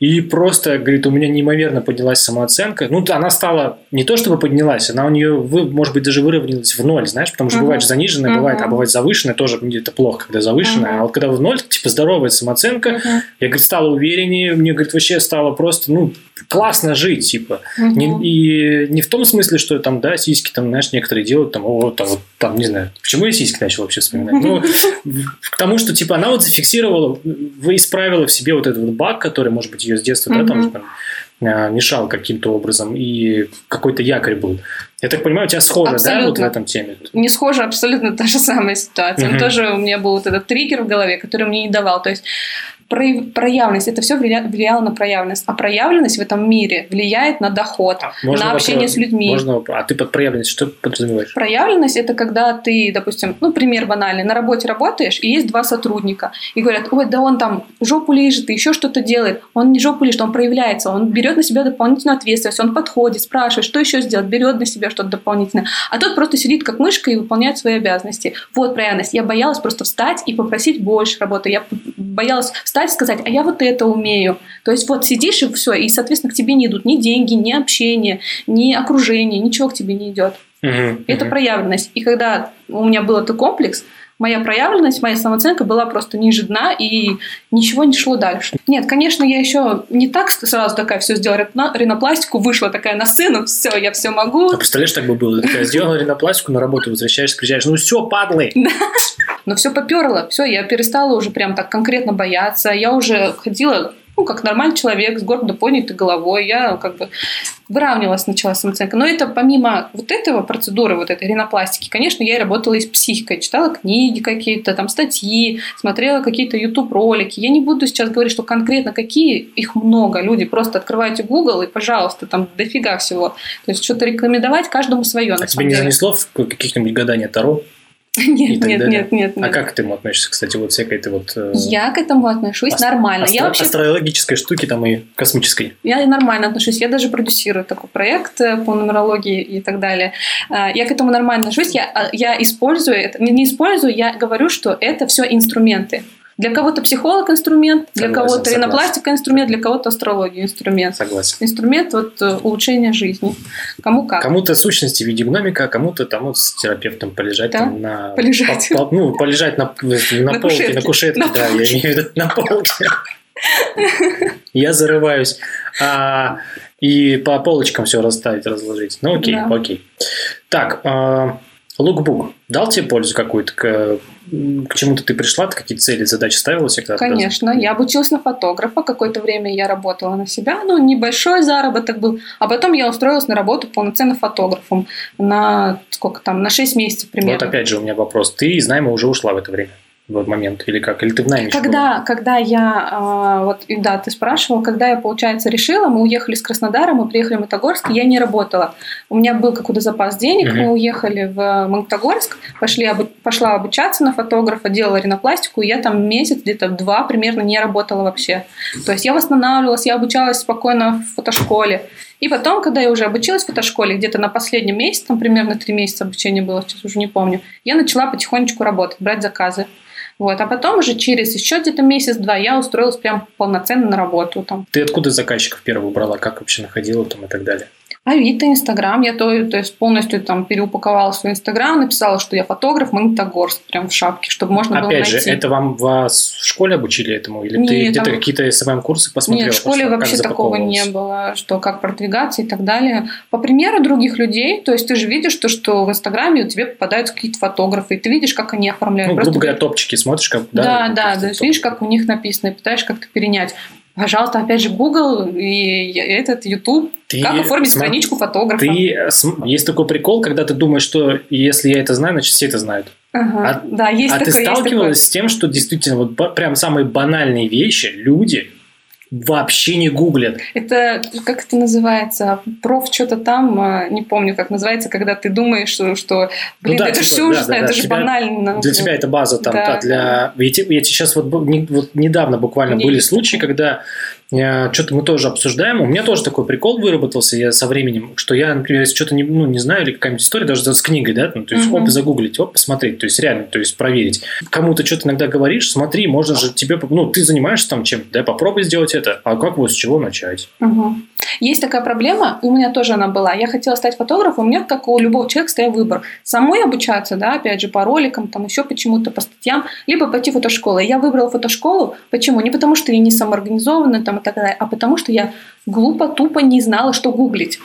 И просто, говорит, у меня неимоверно поднялась самооценка. Ну, она стала не то чтобы поднялась, она у нее, может быть, даже выровнялась в ноль, знаешь, потому что Мгм. бывает же заниженная, Мгм. бывает, а бывает завышенная, тоже мне это плохо, когда завышенная. Мгм. А вот когда в ноль, типа здоровая самооценка, Мгм, я, говорит, стала увереннее, мне, говорит, вообще стало просто, ну, классно жить, типа. мгм. Не- и не в том смысле, что там, да, сиськи, там, знаешь, некоторые делают, там, о, там, вот, там, не знаю, почему я сиськи начал вообще вспоминать? Ну, к тому, что, типа, она вот зафиксировала, вы исправила в себе вот этот вот баг, который, может быть, ее с детства, да, там, там, а, мешал каким-то образом, и какой-то якорь был. Я так понимаю, у тебя схоже, да, вот в Абсолютно. этом теме? не схожа абсолютно та же самая ситуация. Мгм. Тоже у меня был вот этот триггер в голове, который мне не давал. То есть проявленность, это все влияло на проявленность. А проявленность в этом мире влияет на доход, Можно на общение вопрос? с людьми. Можно? А ты под проявленность что подразумеваешь? Проявленность это когда ты, допустим, ну, пример банальный, на работе работаешь, и есть два сотрудника, и говорят, ой, да он там жопу лижет и еще что-то делает. Он не жопу лижет, он проявляется, он берет на себя дополнительную ответственность, он подходит, спрашивает, что еще сделать, берет на себя что-то дополнительное. А тот просто сидит как мышка и выполняет свои обязанности. Вот проявленность. Я боялась просто встать и попросить больше работы. Я боялась встать и сказать, а я вот это умею. То есть вот сидишь и все, и, соответственно, к тебе не идут ни деньги, ни общение, ни окружение, ничего к тебе не идет. Мгм, Это мгм. проявленность. И когда у меня был этот комплекс, моя проявленность, моя самооценка была просто ниже дна, и ничего не шло дальше. Нет, конечно, я еще не так сразу такая все сделала, рино- ринопластику, вышла такая на сцену, все, я все могу. А представляешь, так бы было. Такая сделала ринопластику, на работу возвращаешься, приезжаешь. Ну все, падлы. Но все поперло, все, я перестала уже прям так конкретно бояться. Я уже ходила, ну, как нормальный человек, с гордо поднятой головой. Я как бы выравнивалась сначала самооценка. Но это помимо вот этого процедуры, вот этой ринопластики, конечно, я и работала и с психикой. Читала книги какие-то, там статьи, смотрела какие-то YouTube-ролики. Я не буду сейчас говорить, что конкретно какие, их много. Люди, просто открывайте Google и, пожалуйста, там дофига всего. То есть что-то рекомендовать каждому свое. А тебе не занесло в каких-нибудь гадания Таро? Нет, нет, далее? нет, нет, А нет. как к этому относишься, кстати, вот всякой этой вот... э, Я к этому отношусь ас- нормально. астро- Я вообще Астрологической штуки там и космической. Я нормально отношусь. Я даже продюсирую такой проект э, по нумерологии и так далее. А, Я к этому нормально отношусь. Я, а, я использую это. Не, не использую, я говорю, что это все инструменты. Для кого-то психолог инструмент, для Согласен, кого-то ринопластика инструмент, для кого-то астрология инструмент. Согласен. Инструмент вот э, улучшения жизни. Кому как. Кому-то сущности в виде гномика, а кому-то там вот с терапевтом полежать Да, там на... полежать. по- по- ну, полежать на, на, На полке, кушетке. на кушетке, На да, я полке. имею в виду на полке. Я зарываюсь. А, и по полочкам все расставить, разложить. Ну, окей, Да. окей. Так, а, лукбук дал тебе пользу какую-то? К, чему-то ты пришла? Ты какие-то цели, задачи ставила когда-то? Конечно, я обучилась на фотографа, какое-то время я работала на себя, ну, небольшой заработок был, а потом я устроилась на работу полноценным фотографом на сколько там, на 6 месяцев примерно. Вот опять же у меня вопрос. Ты из найма уже ушла в это время? В момент? Или как? Или ты в найме еще была? Когда, когда я, а, вот, да, ты спрашивал, когда я, получается, решила, мы уехали с Краснодара, мы приехали в Магнитогорск, я не работала. У меня был какой-то запас денег, Мгм. мы уехали в Магнитогорск, пошли, обу- пошла обучаться на фотографа, делала ринопластику, и я там месяц, где-то два примерно не работала вообще. То есть я восстанавливалась, я обучалась спокойно в фотошколе. И потом, когда я уже обучилась в фотошколе, где-то на последнем месяце, там примерно три месяца обучения было, сейчас уже не помню, я начала потихонечку работать, брать заказы. Вот. А потом уже через еще где-то месяц-два я устроилась прям полноценно на работу. Там. Ты откуда заказчиков первых брала? Как вообще находила там и так далее? Авито, Инстаграм. Я то, то есть полностью там переупаковала свой Инстаграм, написала, что я фотограф Магнитогорск, прям в шапке, чтобы можно было Опять же, найти. это вам вас в школе обучили этому? Или ты Нет, где-то там- какие-то СММ-курсы посмотрела? Нет, в школе? Как вообще такого не было, что как продвигаться и так далее. По примеру других людей, то есть ты же видишь, то, что в Инстаграме у тебя попадаются какие-то фотографы, и ты видишь, как они оформляют. Ну, Просто грубо говоря, топчики смотришь, как... Да, да, каких-то то есть видишь, как у них написано, и пытаешься как-то перенять. Пожалуйста, опять же, Google и этот YouTube. Ты как оформить смо- страничку фотографа? Ты, э, см- есть такой прикол, когда ты думаешь, что если я это знаю, значит все это знают. Ага, А- да, есть а ты такое, такое. сталкивалась с тем, что действительно вот прям самые банальные вещи люди вообще не гуглят. Это, как это называется, проф что-то там, а, не помню, как называется, когда ты думаешь, что, что блин, да, это типа, же да, ужасно, да, да, это же тебя- банально. Для тебя это база там, Да, а для... Я, те- я тебе сейчас вот, не- вот недавно буквально Мне были случаи, такое. когда что-то мы тоже обсуждаем. У меня тоже такой прикол выработался я со временем, что я, например, если что-то не, ну, не знаю, или какая-нибудь история, даже с книгой, да, ну, то есть Мгм. оп, загуглить, оп, посмотреть, то есть реально, то есть проверить. Кому-то что-то иногда говоришь, смотри, можно же тебе, ну, ты занимаешься там чем-то, да, попробуй сделать это, а как вот с чего начать? Мгм. Есть такая проблема, у меня тоже она была. Я хотела стать фотографом, у меня, как у любого человека, стоял выбор. Самой обучаться, да, опять же, по роликам, там еще почему-то, по статьям, либо пойти в фотошколу. Я выбрала фотошколу. Почему? Не потому, что я не самоорганизованная там, и так далее, а потому, что я глупо, тупо не знала, что гуглить.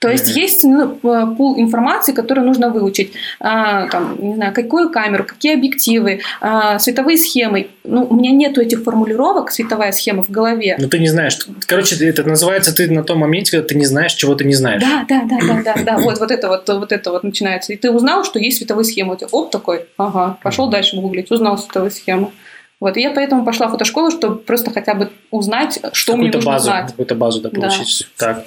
То есть есть ну, п- пул информации, которую нужно выучить. А, там, не знаю, какую камеру, какие объективы, а, световые схемы. Ну, у меня нету этих формулировок, световая схема в голове. Ну, ты не знаешь. Короче, это называется ты на том моменте, когда ты не знаешь, чего ты не знаешь. Да, да, да, да, да, да. Вот, вот это вот, вот это вот начинается. И ты узнал, что есть световые схемы. Оп, такой, ага, пошел дальше гуглить, узнал световые схемы. Вот, и я поэтому пошла в фотошколу, чтобы просто хотя бы узнать, что мне какую-то нужно базу, знать. какую-то базу да, Да. получить. Так.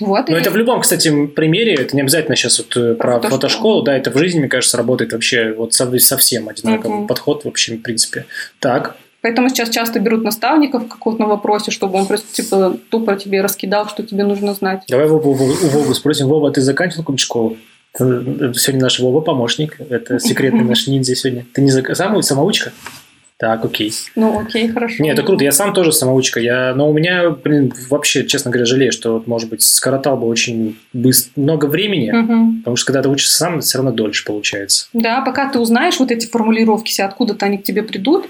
Вот, Но и- это в любом, кстати, примере, это не обязательно сейчас вот э, про фотошколу. фотошколу, да, это в жизни, мне кажется, работает вообще вот со- совсем одинаковый Мгм. подход вообще, в принципе. Так, Поэтому сейчас часто берут наставников в каком-то вопросе, чтобы он просто типа тупо тебе раскидал, что тебе нужно знать. давай Вову, у Вову спросим. Вова, ты заканчивал какую-нибудь школу? Ты- Сегодня наш Вова помощник, это секретный наш ниндзя сегодня. Ты не зак... самый самоучка? Так, окей. Ну, окей, хорошо. Не, это круто. Я сам тоже самоучка. Я, но у меня, блин, вообще, честно говоря, жалею, что, может быть, скоротал бы очень быстро, много времени, Мгм. потому что когда ты учишься сам, все равно дольше получается. Да, пока ты узнаешь вот эти формулировки, откуда-то они к тебе придут,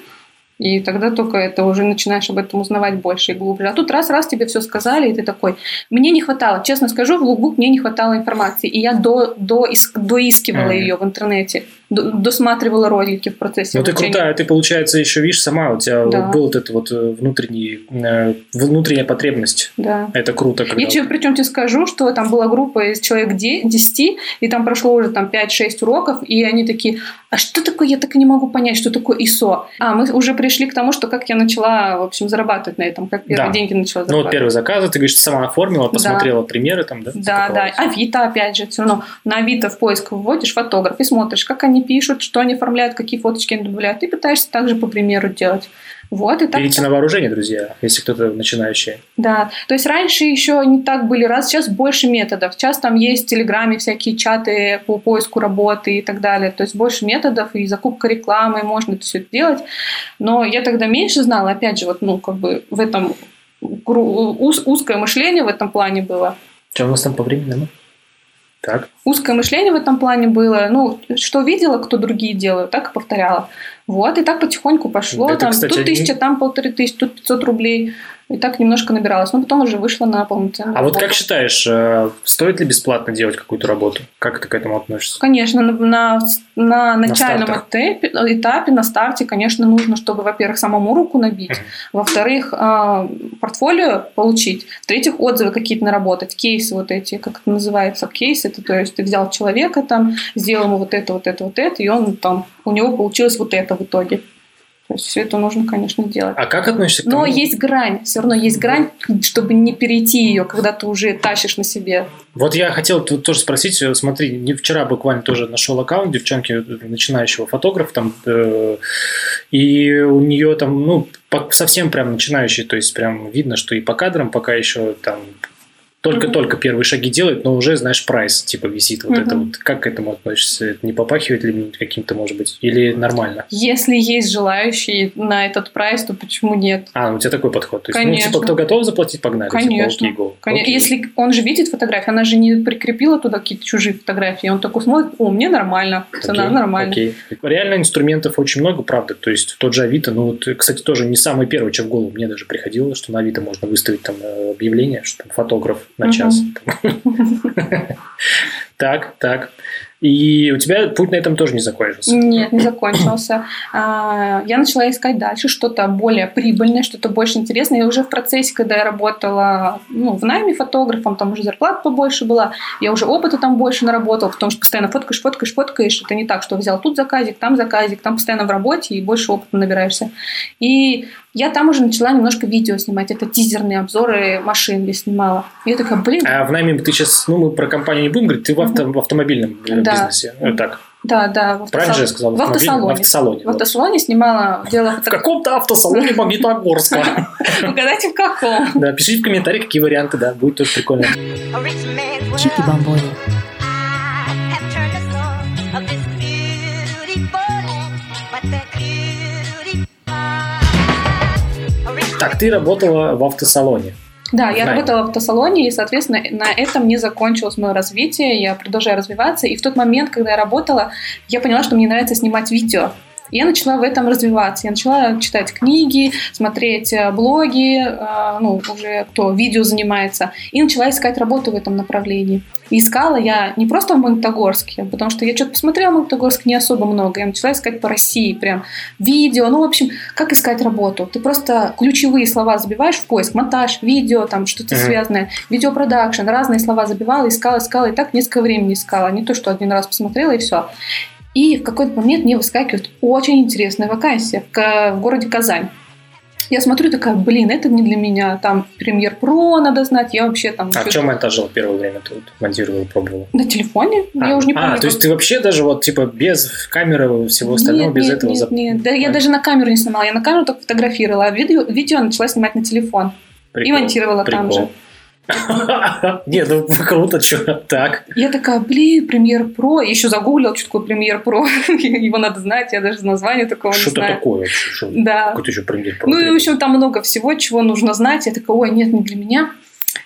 и тогда только это уже начинаешь об этом узнавать больше и глубже. А тут раз-раз тебе все сказали, и ты такой, мне не хватало, честно скажу, в лукбук мне не хватало информации, и я до, до, доискивала Мгм. ее в интернете, досматривала ролики в процессе Ну, ты крутая, ты, получается, еще, видишь, сама у тебя Да. был вот это вот э, внутренний, э, внутренняя потребность. Да. Это круто, когда... Я тебе, причем тебе скажу, что там была группа из человек де- 10, и там прошло уже там 5-6 уроков, и они такие, а что такое, я так и не могу понять, что такое ISO. А, мы уже пришли к тому, что как я начала, в общем, зарабатывать на этом, как первые Да. деньги начала Ну, вот зарабатывать. первый заказ, ты говоришь, сама оформила, посмотрела примеры там, да? Да, да. Авито, опять же, все равно на Авито в поиск вводишь фотограф и смотришь, как они пишут, что они оформляют, какие фоточки они добавляют. Ты пытаешься также по примеру делать. Вот, и так Берите на вооружение, друзья, если кто-то начинающий. Да, то есть раньше еще не так были раз, сейчас больше методов. Сейчас там есть в Телеграме всякие чаты по поиску работы и так далее. То есть больше методов и закупка рекламы, можно это все делать. Но я тогда меньше знала, опять же, вот, ну, как бы в этом уз- узкое мышление в этом плане было. Что у нас там по времени? Так. Узкое мышление в этом плане было. Ну, что видела, кто другие делают, так и повторяла. Вот, и так потихоньку пошло. Это, там, кстати, тут тысяча, там полторы тысячи, тут 500 рублей. И так немножко набиралась. Но потом уже вышла на полноценную А вот как работу. считаешь, э, стоит ли бесплатно делать какую-то работу? Как ты к этому относишься? Конечно, на, на, на начальном стартах. этапе, этапе, на старте, конечно, нужно, чтобы, во-первых, самому руку набить, Мгм. во-вторых, а, портфолио получить, в-третьих, отзывы какие-то наработать, кейсы вот эти, как это называется, кейсы, это то есть ты взял человека там, сделал ему вот это, вот это, вот это, и он там, у него получилось вот это в итоге. То есть все это нужно, конечно, делать. А как относишься к тому? Но есть грань, все равно есть грань, чтобы не перейти ее, когда ты уже тащишь на себе. Вот я хотел тоже спросить, э, смотри, не вчера буквально тоже нашел аккаунт девчонки, э, начинающего фотографа, там, э, и у нее там, ну, совсем прям начинающий, то есть прям видно, что и по кадрам пока еще там только-только первые шаги делает, но уже, знаешь, прайс типа висит вот это вот. Как к этому относишься? Это не попахивает ли каким-то, может быть? Или нормально? Если есть желающие на этот прайс, то почему нет? А, у тебя такой подход. То есть, Конечно. ну, типа, кто готов заплатить, погнали. Типа, Конечно. окей, go. Конечно. Окей. Если он же видит фотографии, она же не прикрепила туда какие-то чужие фотографии, он такой смотрит, о, мне нормально, цена Окей, нормальная. окей. Реально инструментов очень много, правда. То есть тот же Авито, ну вот, кстати, тоже не самый первый, что в голову мне даже приходило, что на Авито можно выставить там э, объявление, что там фотограф на час. Так, так. И у тебя путь на этом тоже не закончился. Нет, не закончился. А, Я начала искать дальше что-то более прибыльное, что-то больше интересное. И уже в процессе, когда я работала ну, в найме фотографом, там уже зарплата побольше была, я уже опыта там больше наработала, потому что постоянно фоткаешь, фоткаешь, фоткаешь. Это не так, что взял тут заказик, там заказик, там постоянно в работе и больше опыта набираешься. И я там уже начала немножко видео снимать. Это тизерные обзоры машин я снимала. И я такая, блин, А в найме ты сейчас, ну мы про компанию не будем говорить, ты в, авто- в автомобильном э, Да. бизнесе. Э, Так, да, да. в правильно автосал- же я сказал? В автосалоне. В автосалоне. В автосалоне снимала, делала В каком-то автосалоне Магнитогорска. Угадайте, в каком? Да, пишите в комментариях, какие варианты, да, будет тоже прикольно. A Так, ты работала в автосалоне. Да, я Знаю. работала в автосалоне, и, соответственно, на этом не закончилось мое развитие. Я продолжаю развиваться. И в тот момент, когда я работала, я поняла, что мне нравится снимать видео. И я начала в этом развиваться. Я начала читать книги, смотреть э, блоги, э, ну, уже кто видео занимается, и начала искать работу в этом направлении. И искала я не просто в Магнитогорске, потому что я что-то посмотрела в Магнитогорск не особо много. Я начала искать по России, прям видео. Ну, в общем, как искать работу? Ты просто ключевые слова забиваешь в поиск, монтаж, видео, там что-то Мгм. связанное, видеопродакшн, разные слова забивала, искала, искала, и так несколько времени искала. Не то, что один раз посмотрела и все. И в какой-то момент мне выскакивает очень интересная вакансия в, в городе Казань. Я смотрю, такая, блин, это не для меня. Там премьер про надо знать. Я вообще там... А в чем монтажил первое время? Вот монтировал, пробовал? На телефоне? я А, уже не а, помню. то есть ты вообще даже вот типа без камеры всего остального, нет, без нет, этого нет, зап- нет. Да, я А, даже на камеру не снимала. Я на камеру только фотографировала, а видео, видео начала снимать на телефон. И прикол, монтировала там прикол. же. Не, ну круто, что так. Я такая, блин, Премьер Про. Еще загуглила, что такое Премьер Про. Его надо знать, я даже название такого не Что-то знаю. такое вообще. Да. Какой-то еще премьер. Ну и, в общем, там много всего, чего нужно знать. Я такая, ой, нет, не для меня.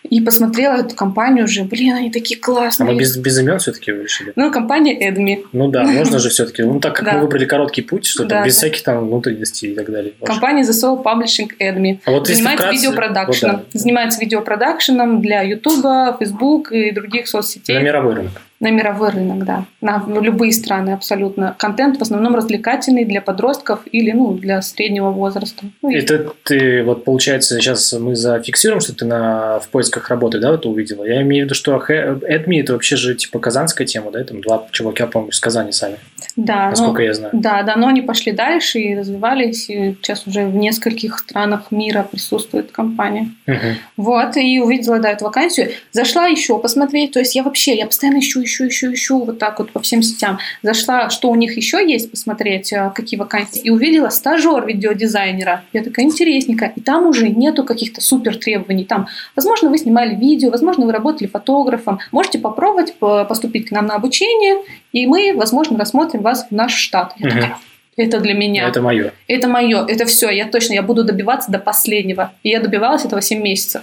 И посмотрела эту компанию уже, блин, они такие А классные. мы без, без имен все-таки решили? Ну, компания Эдми. Ну да, можно же все-таки. Ну так как Да. мы выбрали короткий путь, что Да, там без да. всяких там внутренностей и так далее. Важно. Компания The Soul Publishing Academy. А вот Занимается вкратце- видеопродакшеном. вот да. Занимается видеопродакшеном для Ютуба, Фейсбук и других соцсетей. На мировой рынок. На мировой рынок, да. На любые страны абсолютно. Контент в основном развлекательный для подростков или ну, для среднего возраста. Ну, и- Это ты, вот получается, сейчас мы зафиксируем, что ты на, в поисках работы, да, это увидела. Я имею в виду, что Эдми это вообще же типа казанская тема, да, там два чувака, по-моему, из Казани сами, да, ну, насколько я знаю. Да, да, но они пошли дальше и развивались, и сейчас уже в нескольких странах мира присутствует компания. Мгм. Вот, и увидела, да, эту вакансию. Зашла еще посмотреть, то есть я вообще, я постоянно ищу, ищу, ищу, ищу, вот так вот по всем сетям. Зашла, что у них еще есть, посмотреть, а, какие вакансии, и увидела стажер видеодизайнера. Я такая, интересненько. И там уже нету каких-то супер требований. Там, возможно, вы снимали видео, возможно, вы работали фотографом. Можете попробовать по- поступить к нам на обучение, и мы, возможно, рассмотрим вас в наш штат. Я такая, это для меня. Это мое. Это мое, это все, я точно, я буду добиваться до последнего. И я добивалась этого 7 месяцев.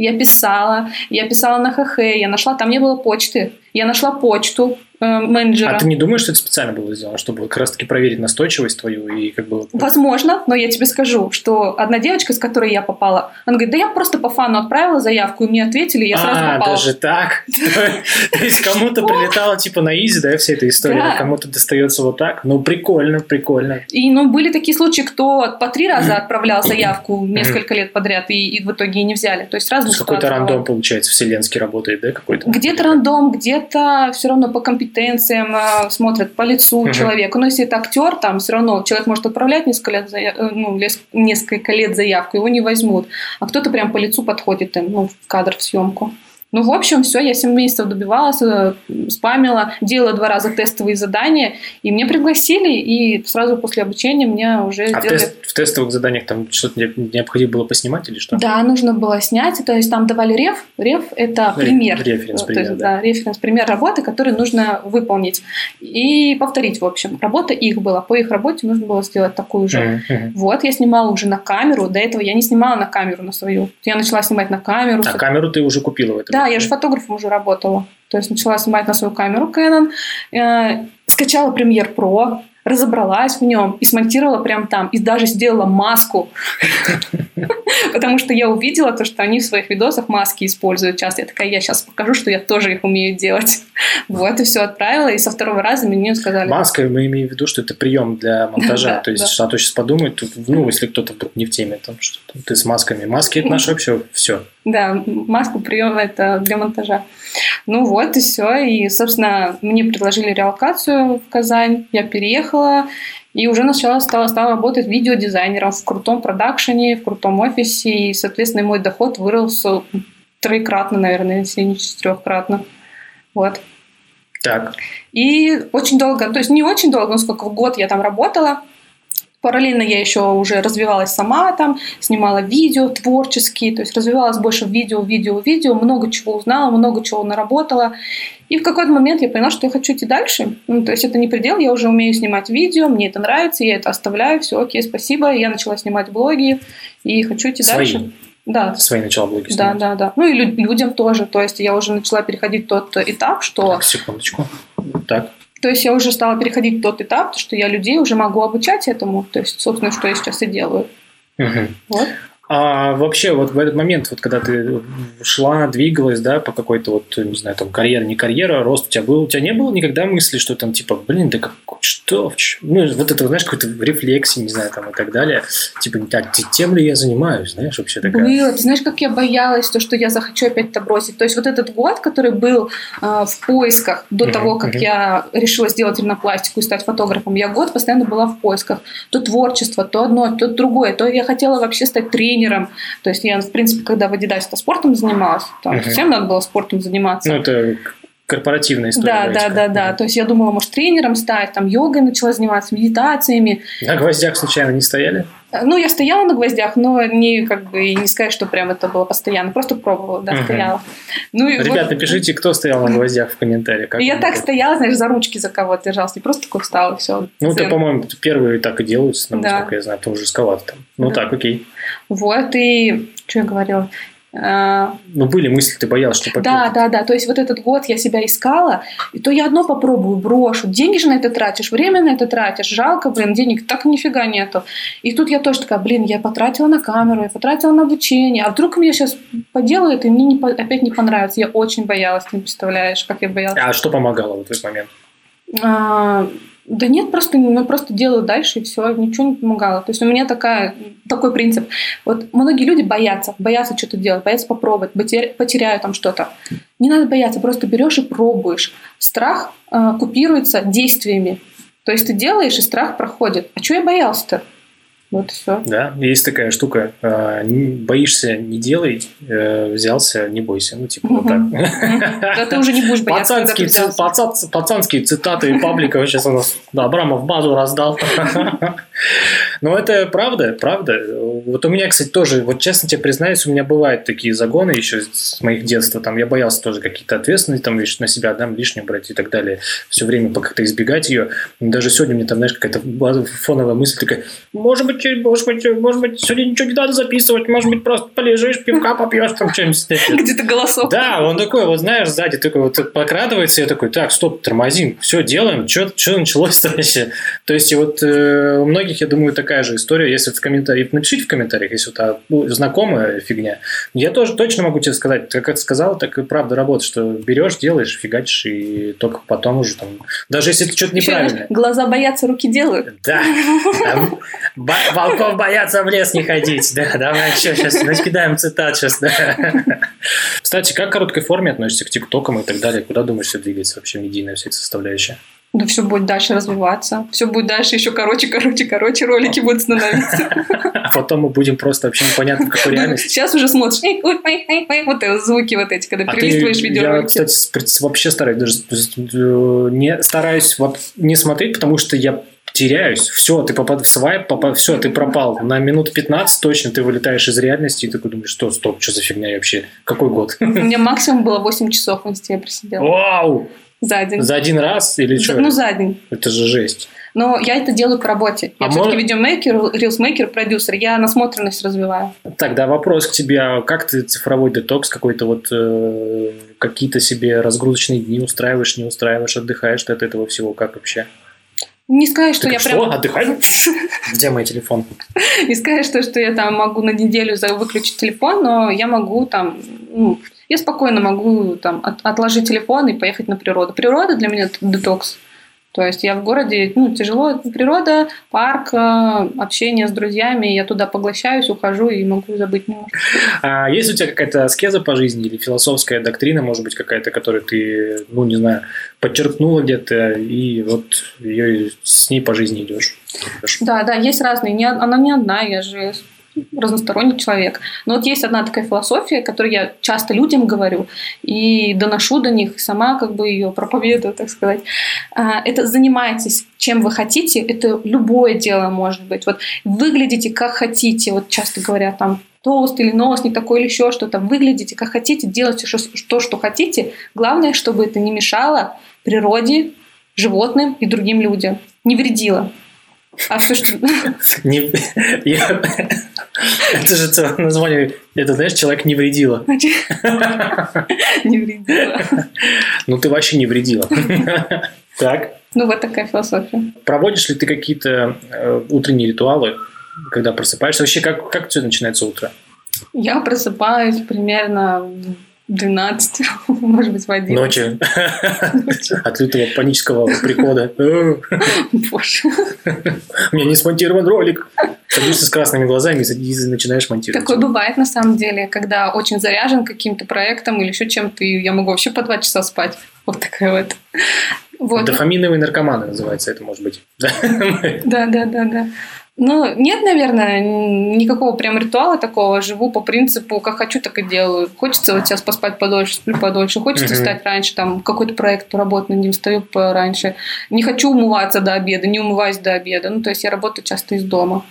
Я писала, я писала на ХХ, я нашла, там не было почты. Я нашла почту менеджера. А ты не думаешь, что это специально было сделано, чтобы как раз-таки проверить настойчивость твою и как бы... Возможно, но я тебе скажу, что одна девочка, с которой я попала, она говорит, да я просто по фану отправила заявку, и мне ответили, и я сразу а, попала. даже так? То есть кому-то прилетало типа на изи, да, вся эта история, кому-то достается вот так? Ну, прикольно, прикольно. И ну, были такие случаи, кто по три раза отправлял заявку несколько лет подряд, и, в итоге не взяли. То есть разные есть какой-то рандом, получается, вселенский работает, да, какой-то? Где-то рандом, где-то все равно по компетенциям э, смотрят, по лицу Мгм. человека. Но если это актер, там все равно человек может отправлять несколько лет, э, ну, несколько лет заявку, его не возьмут. А кто-то прям по лицу подходит им, ну, в кадр, в съемку. Ну, в общем, все, я 7 месяцев добивалась, э, спамила, делала два раза тестовые задания, и мне пригласили, и сразу после обучения мне уже А сделали... тест- в тестовых заданиях там что-то не- необходимо было поснимать или что? Да, нужно было снять, то есть там давали реф. Реф – это пример. референс, То пример, есть, да. да, референс, пример работы, который нужно выполнить и повторить, в общем. Работа их была, по их работе нужно было сделать такую же. Мгм. Вот, я снимала уже на камеру, до этого я не снимала на камеру на свою. Я начала снимать на камеру. А камеру ты уже купила в этом? Да, я же фотографом уже работала. То есть начала снимать на свою камеру Canon, э, скачала Premiere Pro, разобралась в нем и смонтировала прям там. И даже сделала маску. Потому что я увидела то, что они в своих видосах маски используют часто. Я такая, я сейчас покажу, что я тоже их умею делать. Вот, и все отправила. И со второго раза мне сказали... Маска, мы имеем в виду, что это прием для монтажа. То есть, что то сейчас подумают, тут, ну, если кто-то вдруг не в теме, там, что ты с масками. Маски это наше вообще все. Да, маску прием это для монтажа. Ну вот и все. И, собственно, мне предложили релокацию в Казань. Я переехала и уже начала стала, стала работать видеодизайнером в крутом продакшене, в крутом офисе. И, соответственно, мой доход вырос троекратно, наверное, если не четырехкратно. Вот. Так. И очень долго, то есть не очень долго, но сколько в год я там работала. Параллельно я еще уже развивалась сама там, снимала видео творческие, то есть развивалась больше в видео, видео, видео, много чего узнала, много чего наработала. И в какой-то момент я поняла, что я хочу идти дальше. Ну, то есть это не предел, я уже умею снимать видео, мне это нравится, я это оставляю, все, окей, спасибо. Я начала снимать блоги и хочу идти Свои? дальше. Да, свои начала блоги да, снимать. да, да. Ну и лю- людям тоже. То есть я уже начала переходить тот этап, что Так, секундочку. Так. То есть я уже стала переходить в тот этап, что я людей уже могу обучать этому. То есть, собственно, что я сейчас и делаю. Мгм. Вот. А вообще вот в этот момент, вот когда ты шла, двигалась, да, по какой-то вот, не знаю, там карьера, не карьера, рост у тебя был, у тебя не было никогда мысли, что там типа, блин, да как, что, в чём?» ну вот это, знаешь, какой-то рефлексии, не знаю, там и так далее, типа, так, те- тем ли я занимаюсь, знаешь, вообще такая. Было. Ты знаешь, как я боялась, то, что я захочу опять это бросить. То есть вот этот год, который был э, в поисках до Мгм, того, как мгм. я решила сделать ринопластику и стать фотографом, я год постоянно была в поисках. То творчество, то одно, то другое. То я хотела вообще стать тренером. То есть я, в принципе, когда в Adidas спортом занималась, там Мгм. всем надо было спортом заниматься. Ну, это корпоративная история. Да, да, да, так. да. То есть я думала, может, тренером стать, там йогой начала заниматься, медитациями. На гвоздях случайно не стояли? Ну, я стояла на гвоздях, но не как бы и не сказать, что прям это было постоянно. Просто пробовала, да, стояла. Ну, и Ребят, вот- напишите, кто стоял на гвоздях в комментариях. как я так это? стояла, знаешь, за ручки за кого-то держалась. Не просто такой встала, все. Ну, это, по-моему, первые так и делаются, ну, Да. насколько я знаю, что жестковато там. Ну, Да. так, окей. Вот, и что я говорила? Ну, были мысли, ты боялась, что попьешь. Да, да, да. То есть вот этот год я себя искала, и то я одно попробую, брошу. Деньги же на это тратишь, время на это тратишь. Жалко, блин, денег так нифига нету. И тут я тоже такая, блин, я потратила на камеру, я потратила на обучение. А вдруг меня сейчас поделают, и мне не опять не понравится. Я очень боялась, ты не представляешь, как я боялась. А что помогало в этот момент? А, да нет, просто, ну, просто делаю дальше, и все, ничего не помогало. То есть у меня такая, такой принцип. Вот многие люди боятся, боятся что-то делать, боятся попробовать, потер- потеряю там что-то. Не надо бояться, просто берешь и пробуешь. Страх а, купируется действиями. То есть ты делаешь, и страх проходит. А что я боялся-то? Вот и все. Да, есть такая штука. не- Боишься, не делай, э, взялся, не бойся. Ну, типа вот так. Да ты уже не будешь бояться, Пацанские, ци- взялся. паца- пацанские цитаты паблика сейчас у нас да, Абрамов базу раздал. Но это правда, правда. Вот у меня, кстати, тоже, вот честно тебе признаюсь, у меня бывают такие загоны еще с моих детства. Там я боялся тоже какие-то ответственности там вещи на себя там лишнюю брать и так далее. Все время как-то избегать ее. Даже сегодня мне там, знаешь, какая-то фоновая мысль такая, может быть, может быть, может быть, сегодня ничего не надо записывать, может быть, просто полежишь, пивка попьешь, там что-нибудь. Где-то голосок. Да, он такой, вот знаешь, сзади такой вот подкрадывается, я такой, так, стоп, тормозим, все делаем, что началось-то вообще? То есть, и вот э, у многих, я думаю, такая же история, если в комментариях, напишите в комментариях, если а, ну, знакомая фигня. Я тоже точно могу тебе сказать, как это сказал, так и правда работает, что берешь, делаешь, фигачишь, и только потом уже там, даже если это что-то неправильное. Глаза боятся, руки делают. Да, волков боятся в лес не ходить. Да, давай еще сейчас накидаем цитат сейчас. Кстати, как к короткой форме относишься к тиктокам и так далее? Куда думаешь, все двигается вообще медийная вся эта составляющая? Да все будет дальше развиваться. Все будет дальше еще короче, короче, короче, ролики будут становиться. А потом мы будем просто вообще непонятно в какой реальности. Сейчас уже смотришь, вот эти звуки вот эти, когда А ты, перелистываешь я, видеоролики. кстати, вообще стараюсь даже э, не стараюсь вот не смотреть, потому что я теряюсь. Все, ты попад в свайп, попад, все, ты пропал. На минут 15 точно ты вылетаешь из реальности и такой думаешь, что, стоп, что за фигня вообще? Какой год? У меня максимум было 8 часов в инсте я просидела. Вау! За день. За один раз или За- что? Ну, за день. Это же жесть. Но я это делаю по работе. Я А все-таки мож- видеомейкер, рилсмейкер, продюсер. Я насмотренность развиваю. Тогда вопрос к тебе. а Как ты цифровой детокс какой-то вот э, какие-то себе разгрузочные дни устраиваешь, не устраиваешь, отдыхаешь ты от этого всего? Как вообще? Не сказать, что Ты я что, прям... отдыхаешь? Где мой телефон? Не сказать, что, что я там могу на неделю выключить телефон, но я могу там... ну, я спокойно могу там от- отложить телефон и поехать на природу. Природа для меня это детокс. То есть я в городе, ну, тяжело, природа, парк, э, общение с друзьями, я туда поглощаюсь, ухожу и могу забыть немножко. А есть у тебя какая-то аскеза по жизни или философская доктрина, может быть, какая-то, которую ты, ну, не знаю, подчеркнула где-то, и вот ее с ней по жизни идешь? Да, да, есть разные. Не, она не одна, я же разносторонний человек. Но вот есть одна такая философия, которую я часто людям говорю и доношу до них, сама как бы ее проповедую, так сказать. А, Это занимайтесь чем вы хотите, это любое дело может быть. Вот выглядите как хотите, вот часто говорят там толст или нос не такой или еще что-то. Выглядите как хотите, делайте то, что хотите. Главное, чтобы это не мешало природе, животным и другим людям. Не вредило. А все, что... Не- я- Это же целое название. Это, знаешь, человек не вредила. Не вредило. Ну, ты вообще не вредила. Так. Ну, вот такая философия. Проводишь ли ты какие-то э, утренние ритуалы, когда просыпаешься? Вообще, как, как тебя начинается утро? Я просыпаюсь примерно в 12, может быть, в 11. Ночью. От лютого панического прихода. Боже. У меня не смонтирован ролик. Садишься с красными глазами и начинаешь монтировать. Такое бывает на самом деле, когда очень заряжен каким-то проектом или еще чем-то, и я могу вообще по два часа спать. Вот такая вот. Вот. Дофаминовые наркоманы называется это, может быть. Да, да, да, да. Ну, нет, наверное, никакого прям ритуала такого. Живу по принципу, как хочу, так и делаю. Хочется вот сейчас поспать подольше, сплю подольше. Хочется Мгм. встать раньше, там, какой-то проект поработать над ним, встаю пораньше. Не хочу умываться до обеда, не умываюсь до обеда. Ну, то есть я работаю часто из дома.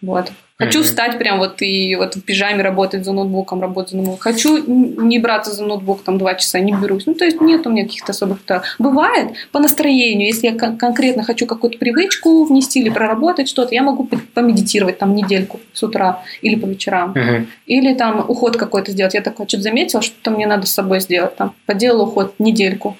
Вот. Хочу Мгм. встать прям вот и вот в пижаме работать за ноутбуком, работать за ноутбуком. Хочу не браться за ноутбук там два часа, не берусь. Ну, то есть нет у меня каких-то особых... то- Бывает по настроению, если я кон- конкретно хочу какую-то привычку внести или проработать что-то, я могу помедитировать там недельку с утра или по вечерам. Мгм. Или там уход какой-то сделать. Я такой что-то заметила, что мне надо с собой сделать. Там, поделала уход недельку.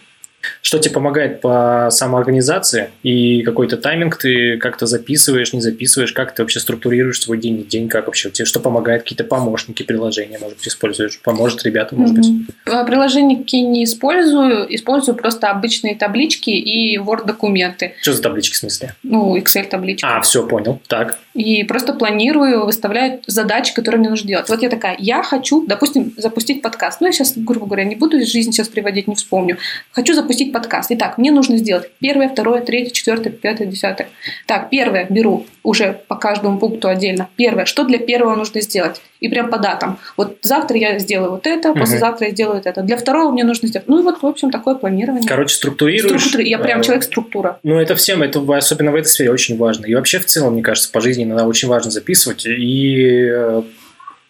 Что тебе помогает по самоорганизации и какой-то тайминг ты как-то записываешь, не записываешь, как ты вообще структурируешь свой день, день как вообще тебе что помогает, какие-то помощники, приложения, может быть, используешь, поможет ребятам, может быть. Мгм. А, Приложенники не использую, использую просто обычные таблички и Word-документы. Что за таблички в смысле? Ну, Excel-таблички. А, все, понял. Так. И просто планирую, выставляю задачи, которые мне нужно делать. Вот я такая, я хочу, допустим, запустить подкаст. Ну, я сейчас, грубо говоря, не буду из жизни сейчас приводить, не вспомню. Хочу запустить подкаст. Итак, мне нужно сделать первое, второе, третье, четвертое, пятое, десятое. Так, первое беру уже по каждому пункту отдельно. Первое, что для первого нужно сделать? И прям по датам. Вот завтра я сделаю вот это, Мгм. послезавтра я сделаю вот это. Для второго мне нужно сделать. Ну и вот, в общем, такое планирование. Короче, структурируешь. Структура- Я прям э, человек-структура. Ну, это всем, это особенно в этой сфере очень важно. И вообще, в целом, мне кажется, по жизни иногда очень важно записывать. И э,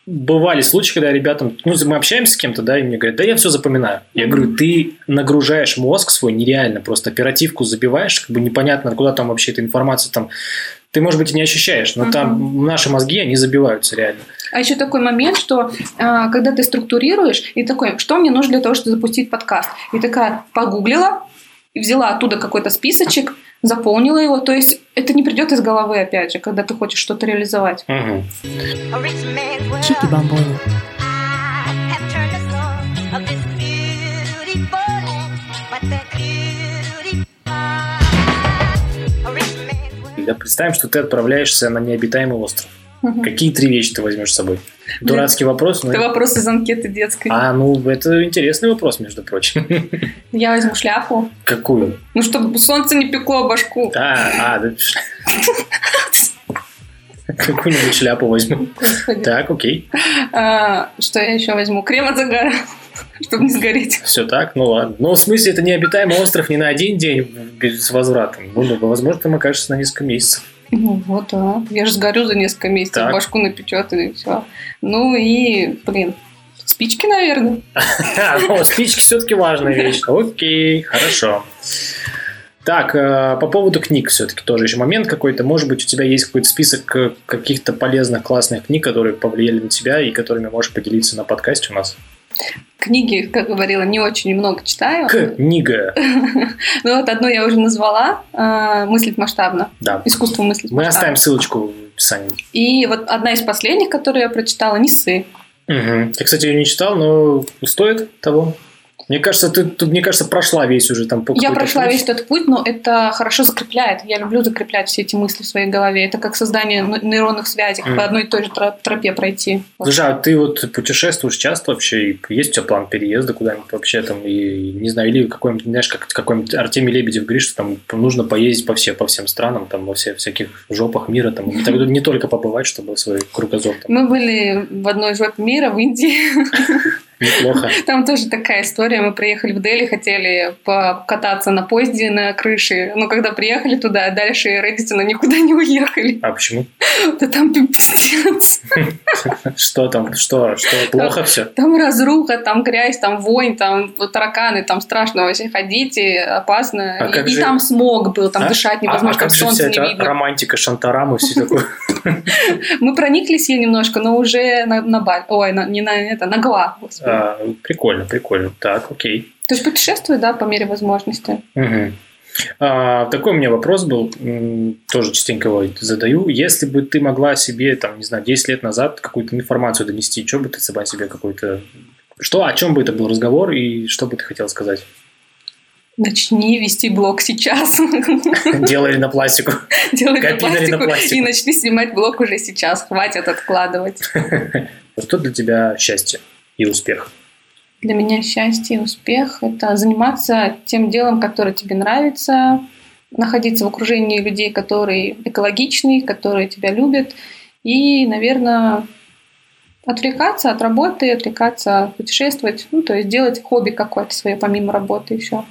бывали случаи, когда ребятам, ну, мы общаемся с кем-то, да, и мне говорят, да я все запоминаю. Я говорю, ты нагружаешь мозг свой нереально, просто оперативку забиваешь, как бы непонятно, куда там вообще эта информация там. Ты, может быть, и не ощущаешь, но там наши мозги, они забиваются реально. А еще такой момент, что а, когда ты структурируешь, и такой, что мне нужно для того, чтобы запустить подкаст? И такая погуглила, и взяла оттуда какой-то списочек, заполнила его. То есть это не придет из головы, опять же, когда ты хочешь что-то реализовать. World. Чики бамбони. Да, представим, что ты отправляешься на необитаемый остров. Какие три вещи ты возьмешь с собой? Дурацкий вопрос, но... Это вопрос из анкеты детской. А, ну, это интересный вопрос, между прочим. Я возьму шляпу, Какую? ну, чтобы солнце не пекло башку. А, а, да. Какую-нибудь шляпу возьму. Господи. Так, окей. А, что я еще возьму? Крем от загара, чтобы не сгореть. Все так, ну ладно. Но в смысле, это необитаемый остров не на один день без возврата. Ну, ну, возможно, там окажешься на несколько месяцев. Ну вот, да. Я же сгорю за несколько месяцев, Так. башку напечет и все. Ну и, блин, спички, наверное. А, спички все-таки важная вещь. Окей, хорошо. Так, э, по поводу книг все-таки тоже еще момент какой-то. Может быть, у тебя есть какой-то список э, каких-то полезных, классных книг, которые повлияли на тебя и которыми можешь поделиться на подкасте у нас? Книги, как говорила, не очень много читаю. Книга. Ну вот одну я уже назвала а, «Мыслить масштабно». Да. Искусство мыслить Мы оставим ссылочку в описании. И вот одна из последних, которую я прочитала, «Несы». Мгм. Я, кстати, ее не читал, но стоит того. Мне кажется, ты тут, мне кажется, прошла весь уже там Я прошла путь. весь этот путь, но это хорошо закрепляет. Я люблю закреплять все эти мысли в своей голове. Это как создание нейронных связей, Мгм. по одной и той же тро- тропе пройти. Слушай, а ты вот путешествуешь часто вообще? И Есть у тебя план переезда куда-нибудь вообще там? И не знаю, или какой-нибудь, знаешь, как какой-нибудь Артемий Лебедев говорит, что там нужно поездить по, все, по всем странам, там во все, всяких жопах мира, там, и так не только побывать, чтобы свой кругозор там Мы были в одной жопе мира, в Индии. неплохо. Там тоже такая история. Мы приехали в Дели, хотели покататься на поезде на крыше. Но когда приехали туда, дальше Реддитона никуда не уехали. А почему? Да там пиздец. Что там? Что? Что? Плохо все? Там разруха, там грязь, там вонь, там тараканы, там страшно вообще ходить, и опасно. А и там смог был, там А? дышать невозможно, а там как солнце не видно. романтика, шантарам и все такое? Мы прониклись ей немножко, но уже на, Баль- Ой, не на это, на Гоа. А, Прикольно, прикольно. Так, окей. То есть путешествую, да, по мере возможности. Мгм. А, такой у меня вопрос был, тоже частенько его задаю. Если бы ты могла себе, там, не знаю, 10 лет назад какую-то информацию донести, что бы ты сама себе какой-то... Что, о чем бы это был разговор и что бы ты хотел сказать? Начни вести блог сейчас. Делали на пластику. Делай на Копировали на пластику пластику. и начни снимать блог уже сейчас. Хватит откладывать. Что для тебя счастье и успех? Для меня счастье и успех – это заниматься тем делом, которое тебе нравится, находиться в окружении людей, которые экологичны, которые тебя любят, и, наверное, отвлекаться от работы, отвлекаться, путешествовать, ну, то есть делать хобби какое-то свое помимо работы еще.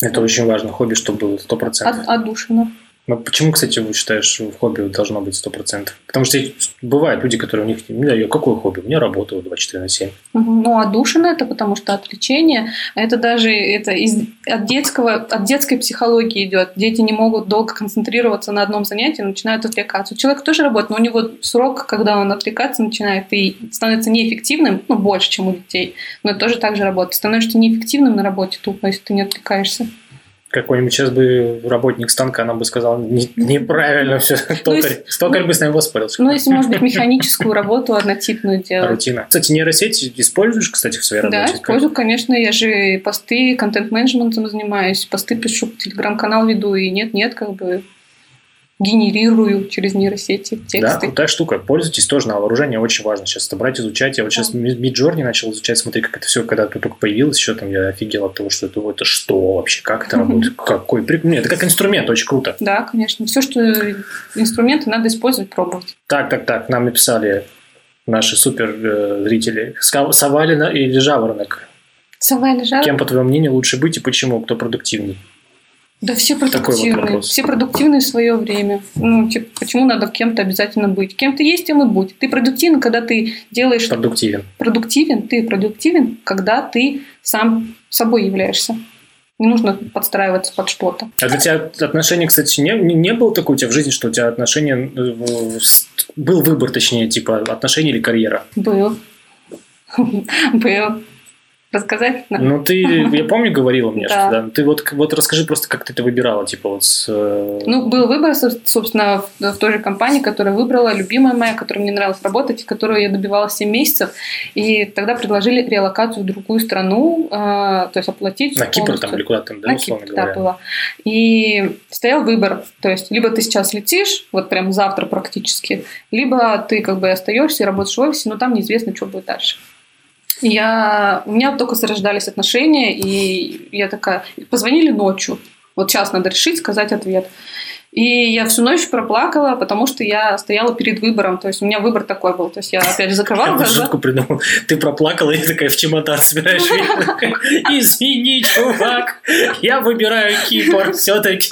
Это очень важно, хобби, чтобы было 100%. От, отдушина. Ну, почему, кстати, вы считаешь, хобби должно быть 100%? Потому что бывают люди, которые у них... Не знаю, какое хобби? У меня работа 24 на 7. Мгм. Ну, отдушина это потому что отвлечение. Это даже это из, от, детского, от детской психологии идет. Дети не могут долго концентрироваться на одном занятии, начинают отвлекаться. Человек тоже работает, но у него срок, когда он отвлекаться начинает и становится неэффективным, ну, больше, чем у детей. Но это тоже так же работает. Становишься неэффективным на работе тупо, если ты не отвлекаешься. Какой-нибудь сейчас бы работник станка нам бы сказал, «Не- неправильно все, токарь. если- Токарь бы с нами воспорился. Ну, если, может быть, механическую работу однотипную делать. Рутина. Кстати, нейросети используешь, кстати, в своей Да, работе? использую, конечно. Я же посты, контент-менеджментом занимаюсь, посты пишу, телеграм-канал веду, и нет-нет, как бы генерирую через нейросети Да, тексты. крутая штука. Пользуйтесь тоже на вооружение. Очень важно сейчас это брать, изучать. Я вот сейчас Да. Midjourney начал изучать, смотри, как это все, когда тут только появилось, еще там я офигел от того, что это, это что вообще, как это работает, какой прик- Нет, это как инструмент, очень круто. Да, конечно. Все, что инструменты надо использовать, пробовать. Так, так, так, нам написали наши супер э, зрители. Савалина или Жаворонок? Сова лежала? Кем, по твоему мнению, лучше быть и почему? Кто продуктивней? Да все продуктивные. все продуктивные в свое время. Ну, типа, почему надо кем-то обязательно быть? Кем ты есть, тем и будь. Ты продуктивен, когда ты делаешь Продуктивен. продуктивен, ты продуктивен, когда ты сам собой являешься. Не нужно подстраиваться под что-то. А для тебя отношения, кстати, не, не, не было такого у тебя в жизни, что у тебя отношения... э, Был выбор, точнее, типа отношения или карьера? Был. Был. Рассказать? Ну, ты, я помню, говорила мне, Да. что да. Ты вот, вот расскажи просто, как ты это выбирала, типа вот с... э, Ну, был выбор, со- собственно, в, в той же компании, которую выбрала, любимая моя, которой мне нравилось работать, которую я добивалась 7 месяцев. И тогда предложили реалокацию в другую страну, э, то есть оплатить на Кипр там или куда там, да, на условно Кипр, да, говоря? было. И стоял выбор, то есть либо ты сейчас летишь, вот прям завтра практически, либо ты как бы остаешься и работаешь в офисе, но там неизвестно, что будет дальше. Я, у меня только зарождались отношения, и я такая, позвонили ночью, вот сейчас надо решить, сказать ответ. И я всю ночь проплакала, потому что я стояла перед выбором. То есть у меня выбор такой был. То есть я опять закрывала Я глаза. шутку придумал. Ты проплакала и такая в чемодан собираешь. Извини, чувак, я выбираю Кипр все-таки.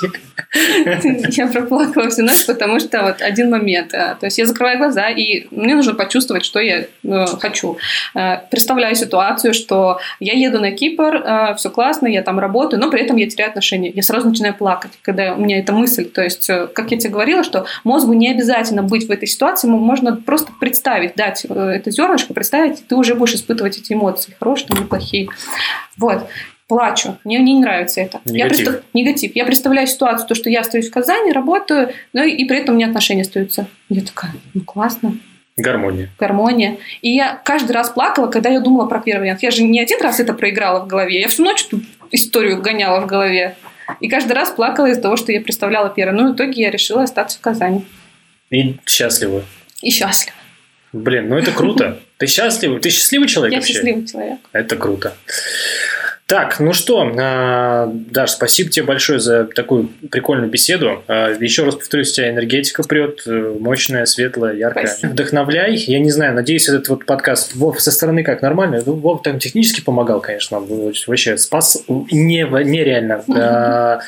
Я проплакала всю ночь, потому что вот один момент. э, То есть я закрываю глаза, и мне нужно почувствовать, что я э, хочу. Э, Представляю ситуацию, что я еду на Кипр, все классно, я там работаю, но при этом я теряю отношения. Я сразу начинаю плакать, когда у меня эта мысль. То есть, э, как я тебе говорила, что мозгу не обязательно быть в этой ситуации, ему можно просто представить, дать э, это зернышко, представить, и ты уже будешь испытывать эти эмоции, хорошие или плохие. Вот. Плачу. Мне, мне не нравится это. Я Негатив. представ- Негатив. Я представляю ситуацию, то, что я остаюсь в Казани, работаю, ну и при этом у меня отношения остаются. Я такая, ну классно, Гармония. гармония. И я каждый раз плакала, когда я думала про первый вариант. Я же не один раз это проиграла в голове. Я всю ночь эту историю гоняла в голове. И каждый раз плакала из-за того, что я представляла первый. Ну, в итоге я решила остаться в Казани. И счастлива. И счастлива. Блин, ну это круто. Ты счастливый? Ты счастливый человек Я вообще? счастливый человек. Это круто. Так, ну что, а, Даш, спасибо тебе большое за такую прикольную беседу. А, Еще раз повторюсь, у тебя энергетика прет, э, мощная, светлая, яркая. Спасибо. Вдохновляй. Я не знаю, надеюсь, этот вот подкаст Вов со стороны как нормально. Ну, Вов там технически помогал, конечно, нам вообще спас не, нереально. А,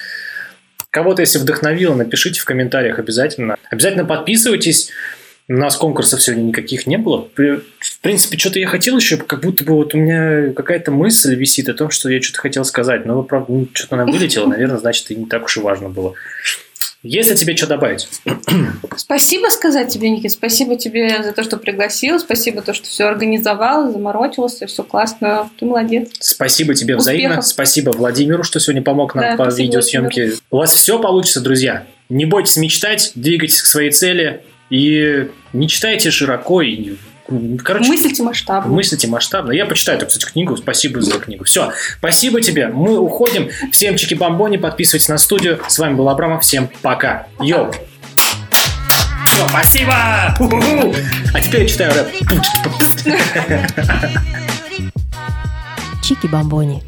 Кого-то, если вдохновило, напишите в комментариях обязательно. Обязательно подписывайтесь. У нас конкурсов сегодня никаких не было. В принципе, что-то я хотел еще, как будто бы вот у меня какая-то мысль висит о том, что я что-то хотел сказать, но, правда, ну, что-то она вылетела, наверное, значит, и не так уж и важно было. Если тебе что добавить? Спасибо сказать тебе, Никит. Спасибо тебе за то, что пригласил. Спасибо то, что все организовал, заморочился. Все классно. Ты молодец. Спасибо тебе взаимно. Успехов. Спасибо Владимиру, что сегодня помог нам Да, по видеосъемке. У вас все получится, друзья. Не бойтесь мечтать, двигайтесь к своей цели и не читайте широко. И, короче, Мыслите масштабно. Мыслите масштабно. Я почитаю эту, кстати, книгу. Спасибо за книгу. Все. Спасибо тебе. Мы уходим. Всем чики-бомбони. Подписывайтесь на студию. С вами был Абрамов. Всем пока. Йоу. Всё, спасибо. У-ху-ху. А теперь я читаю рэп. Чики-бомбони.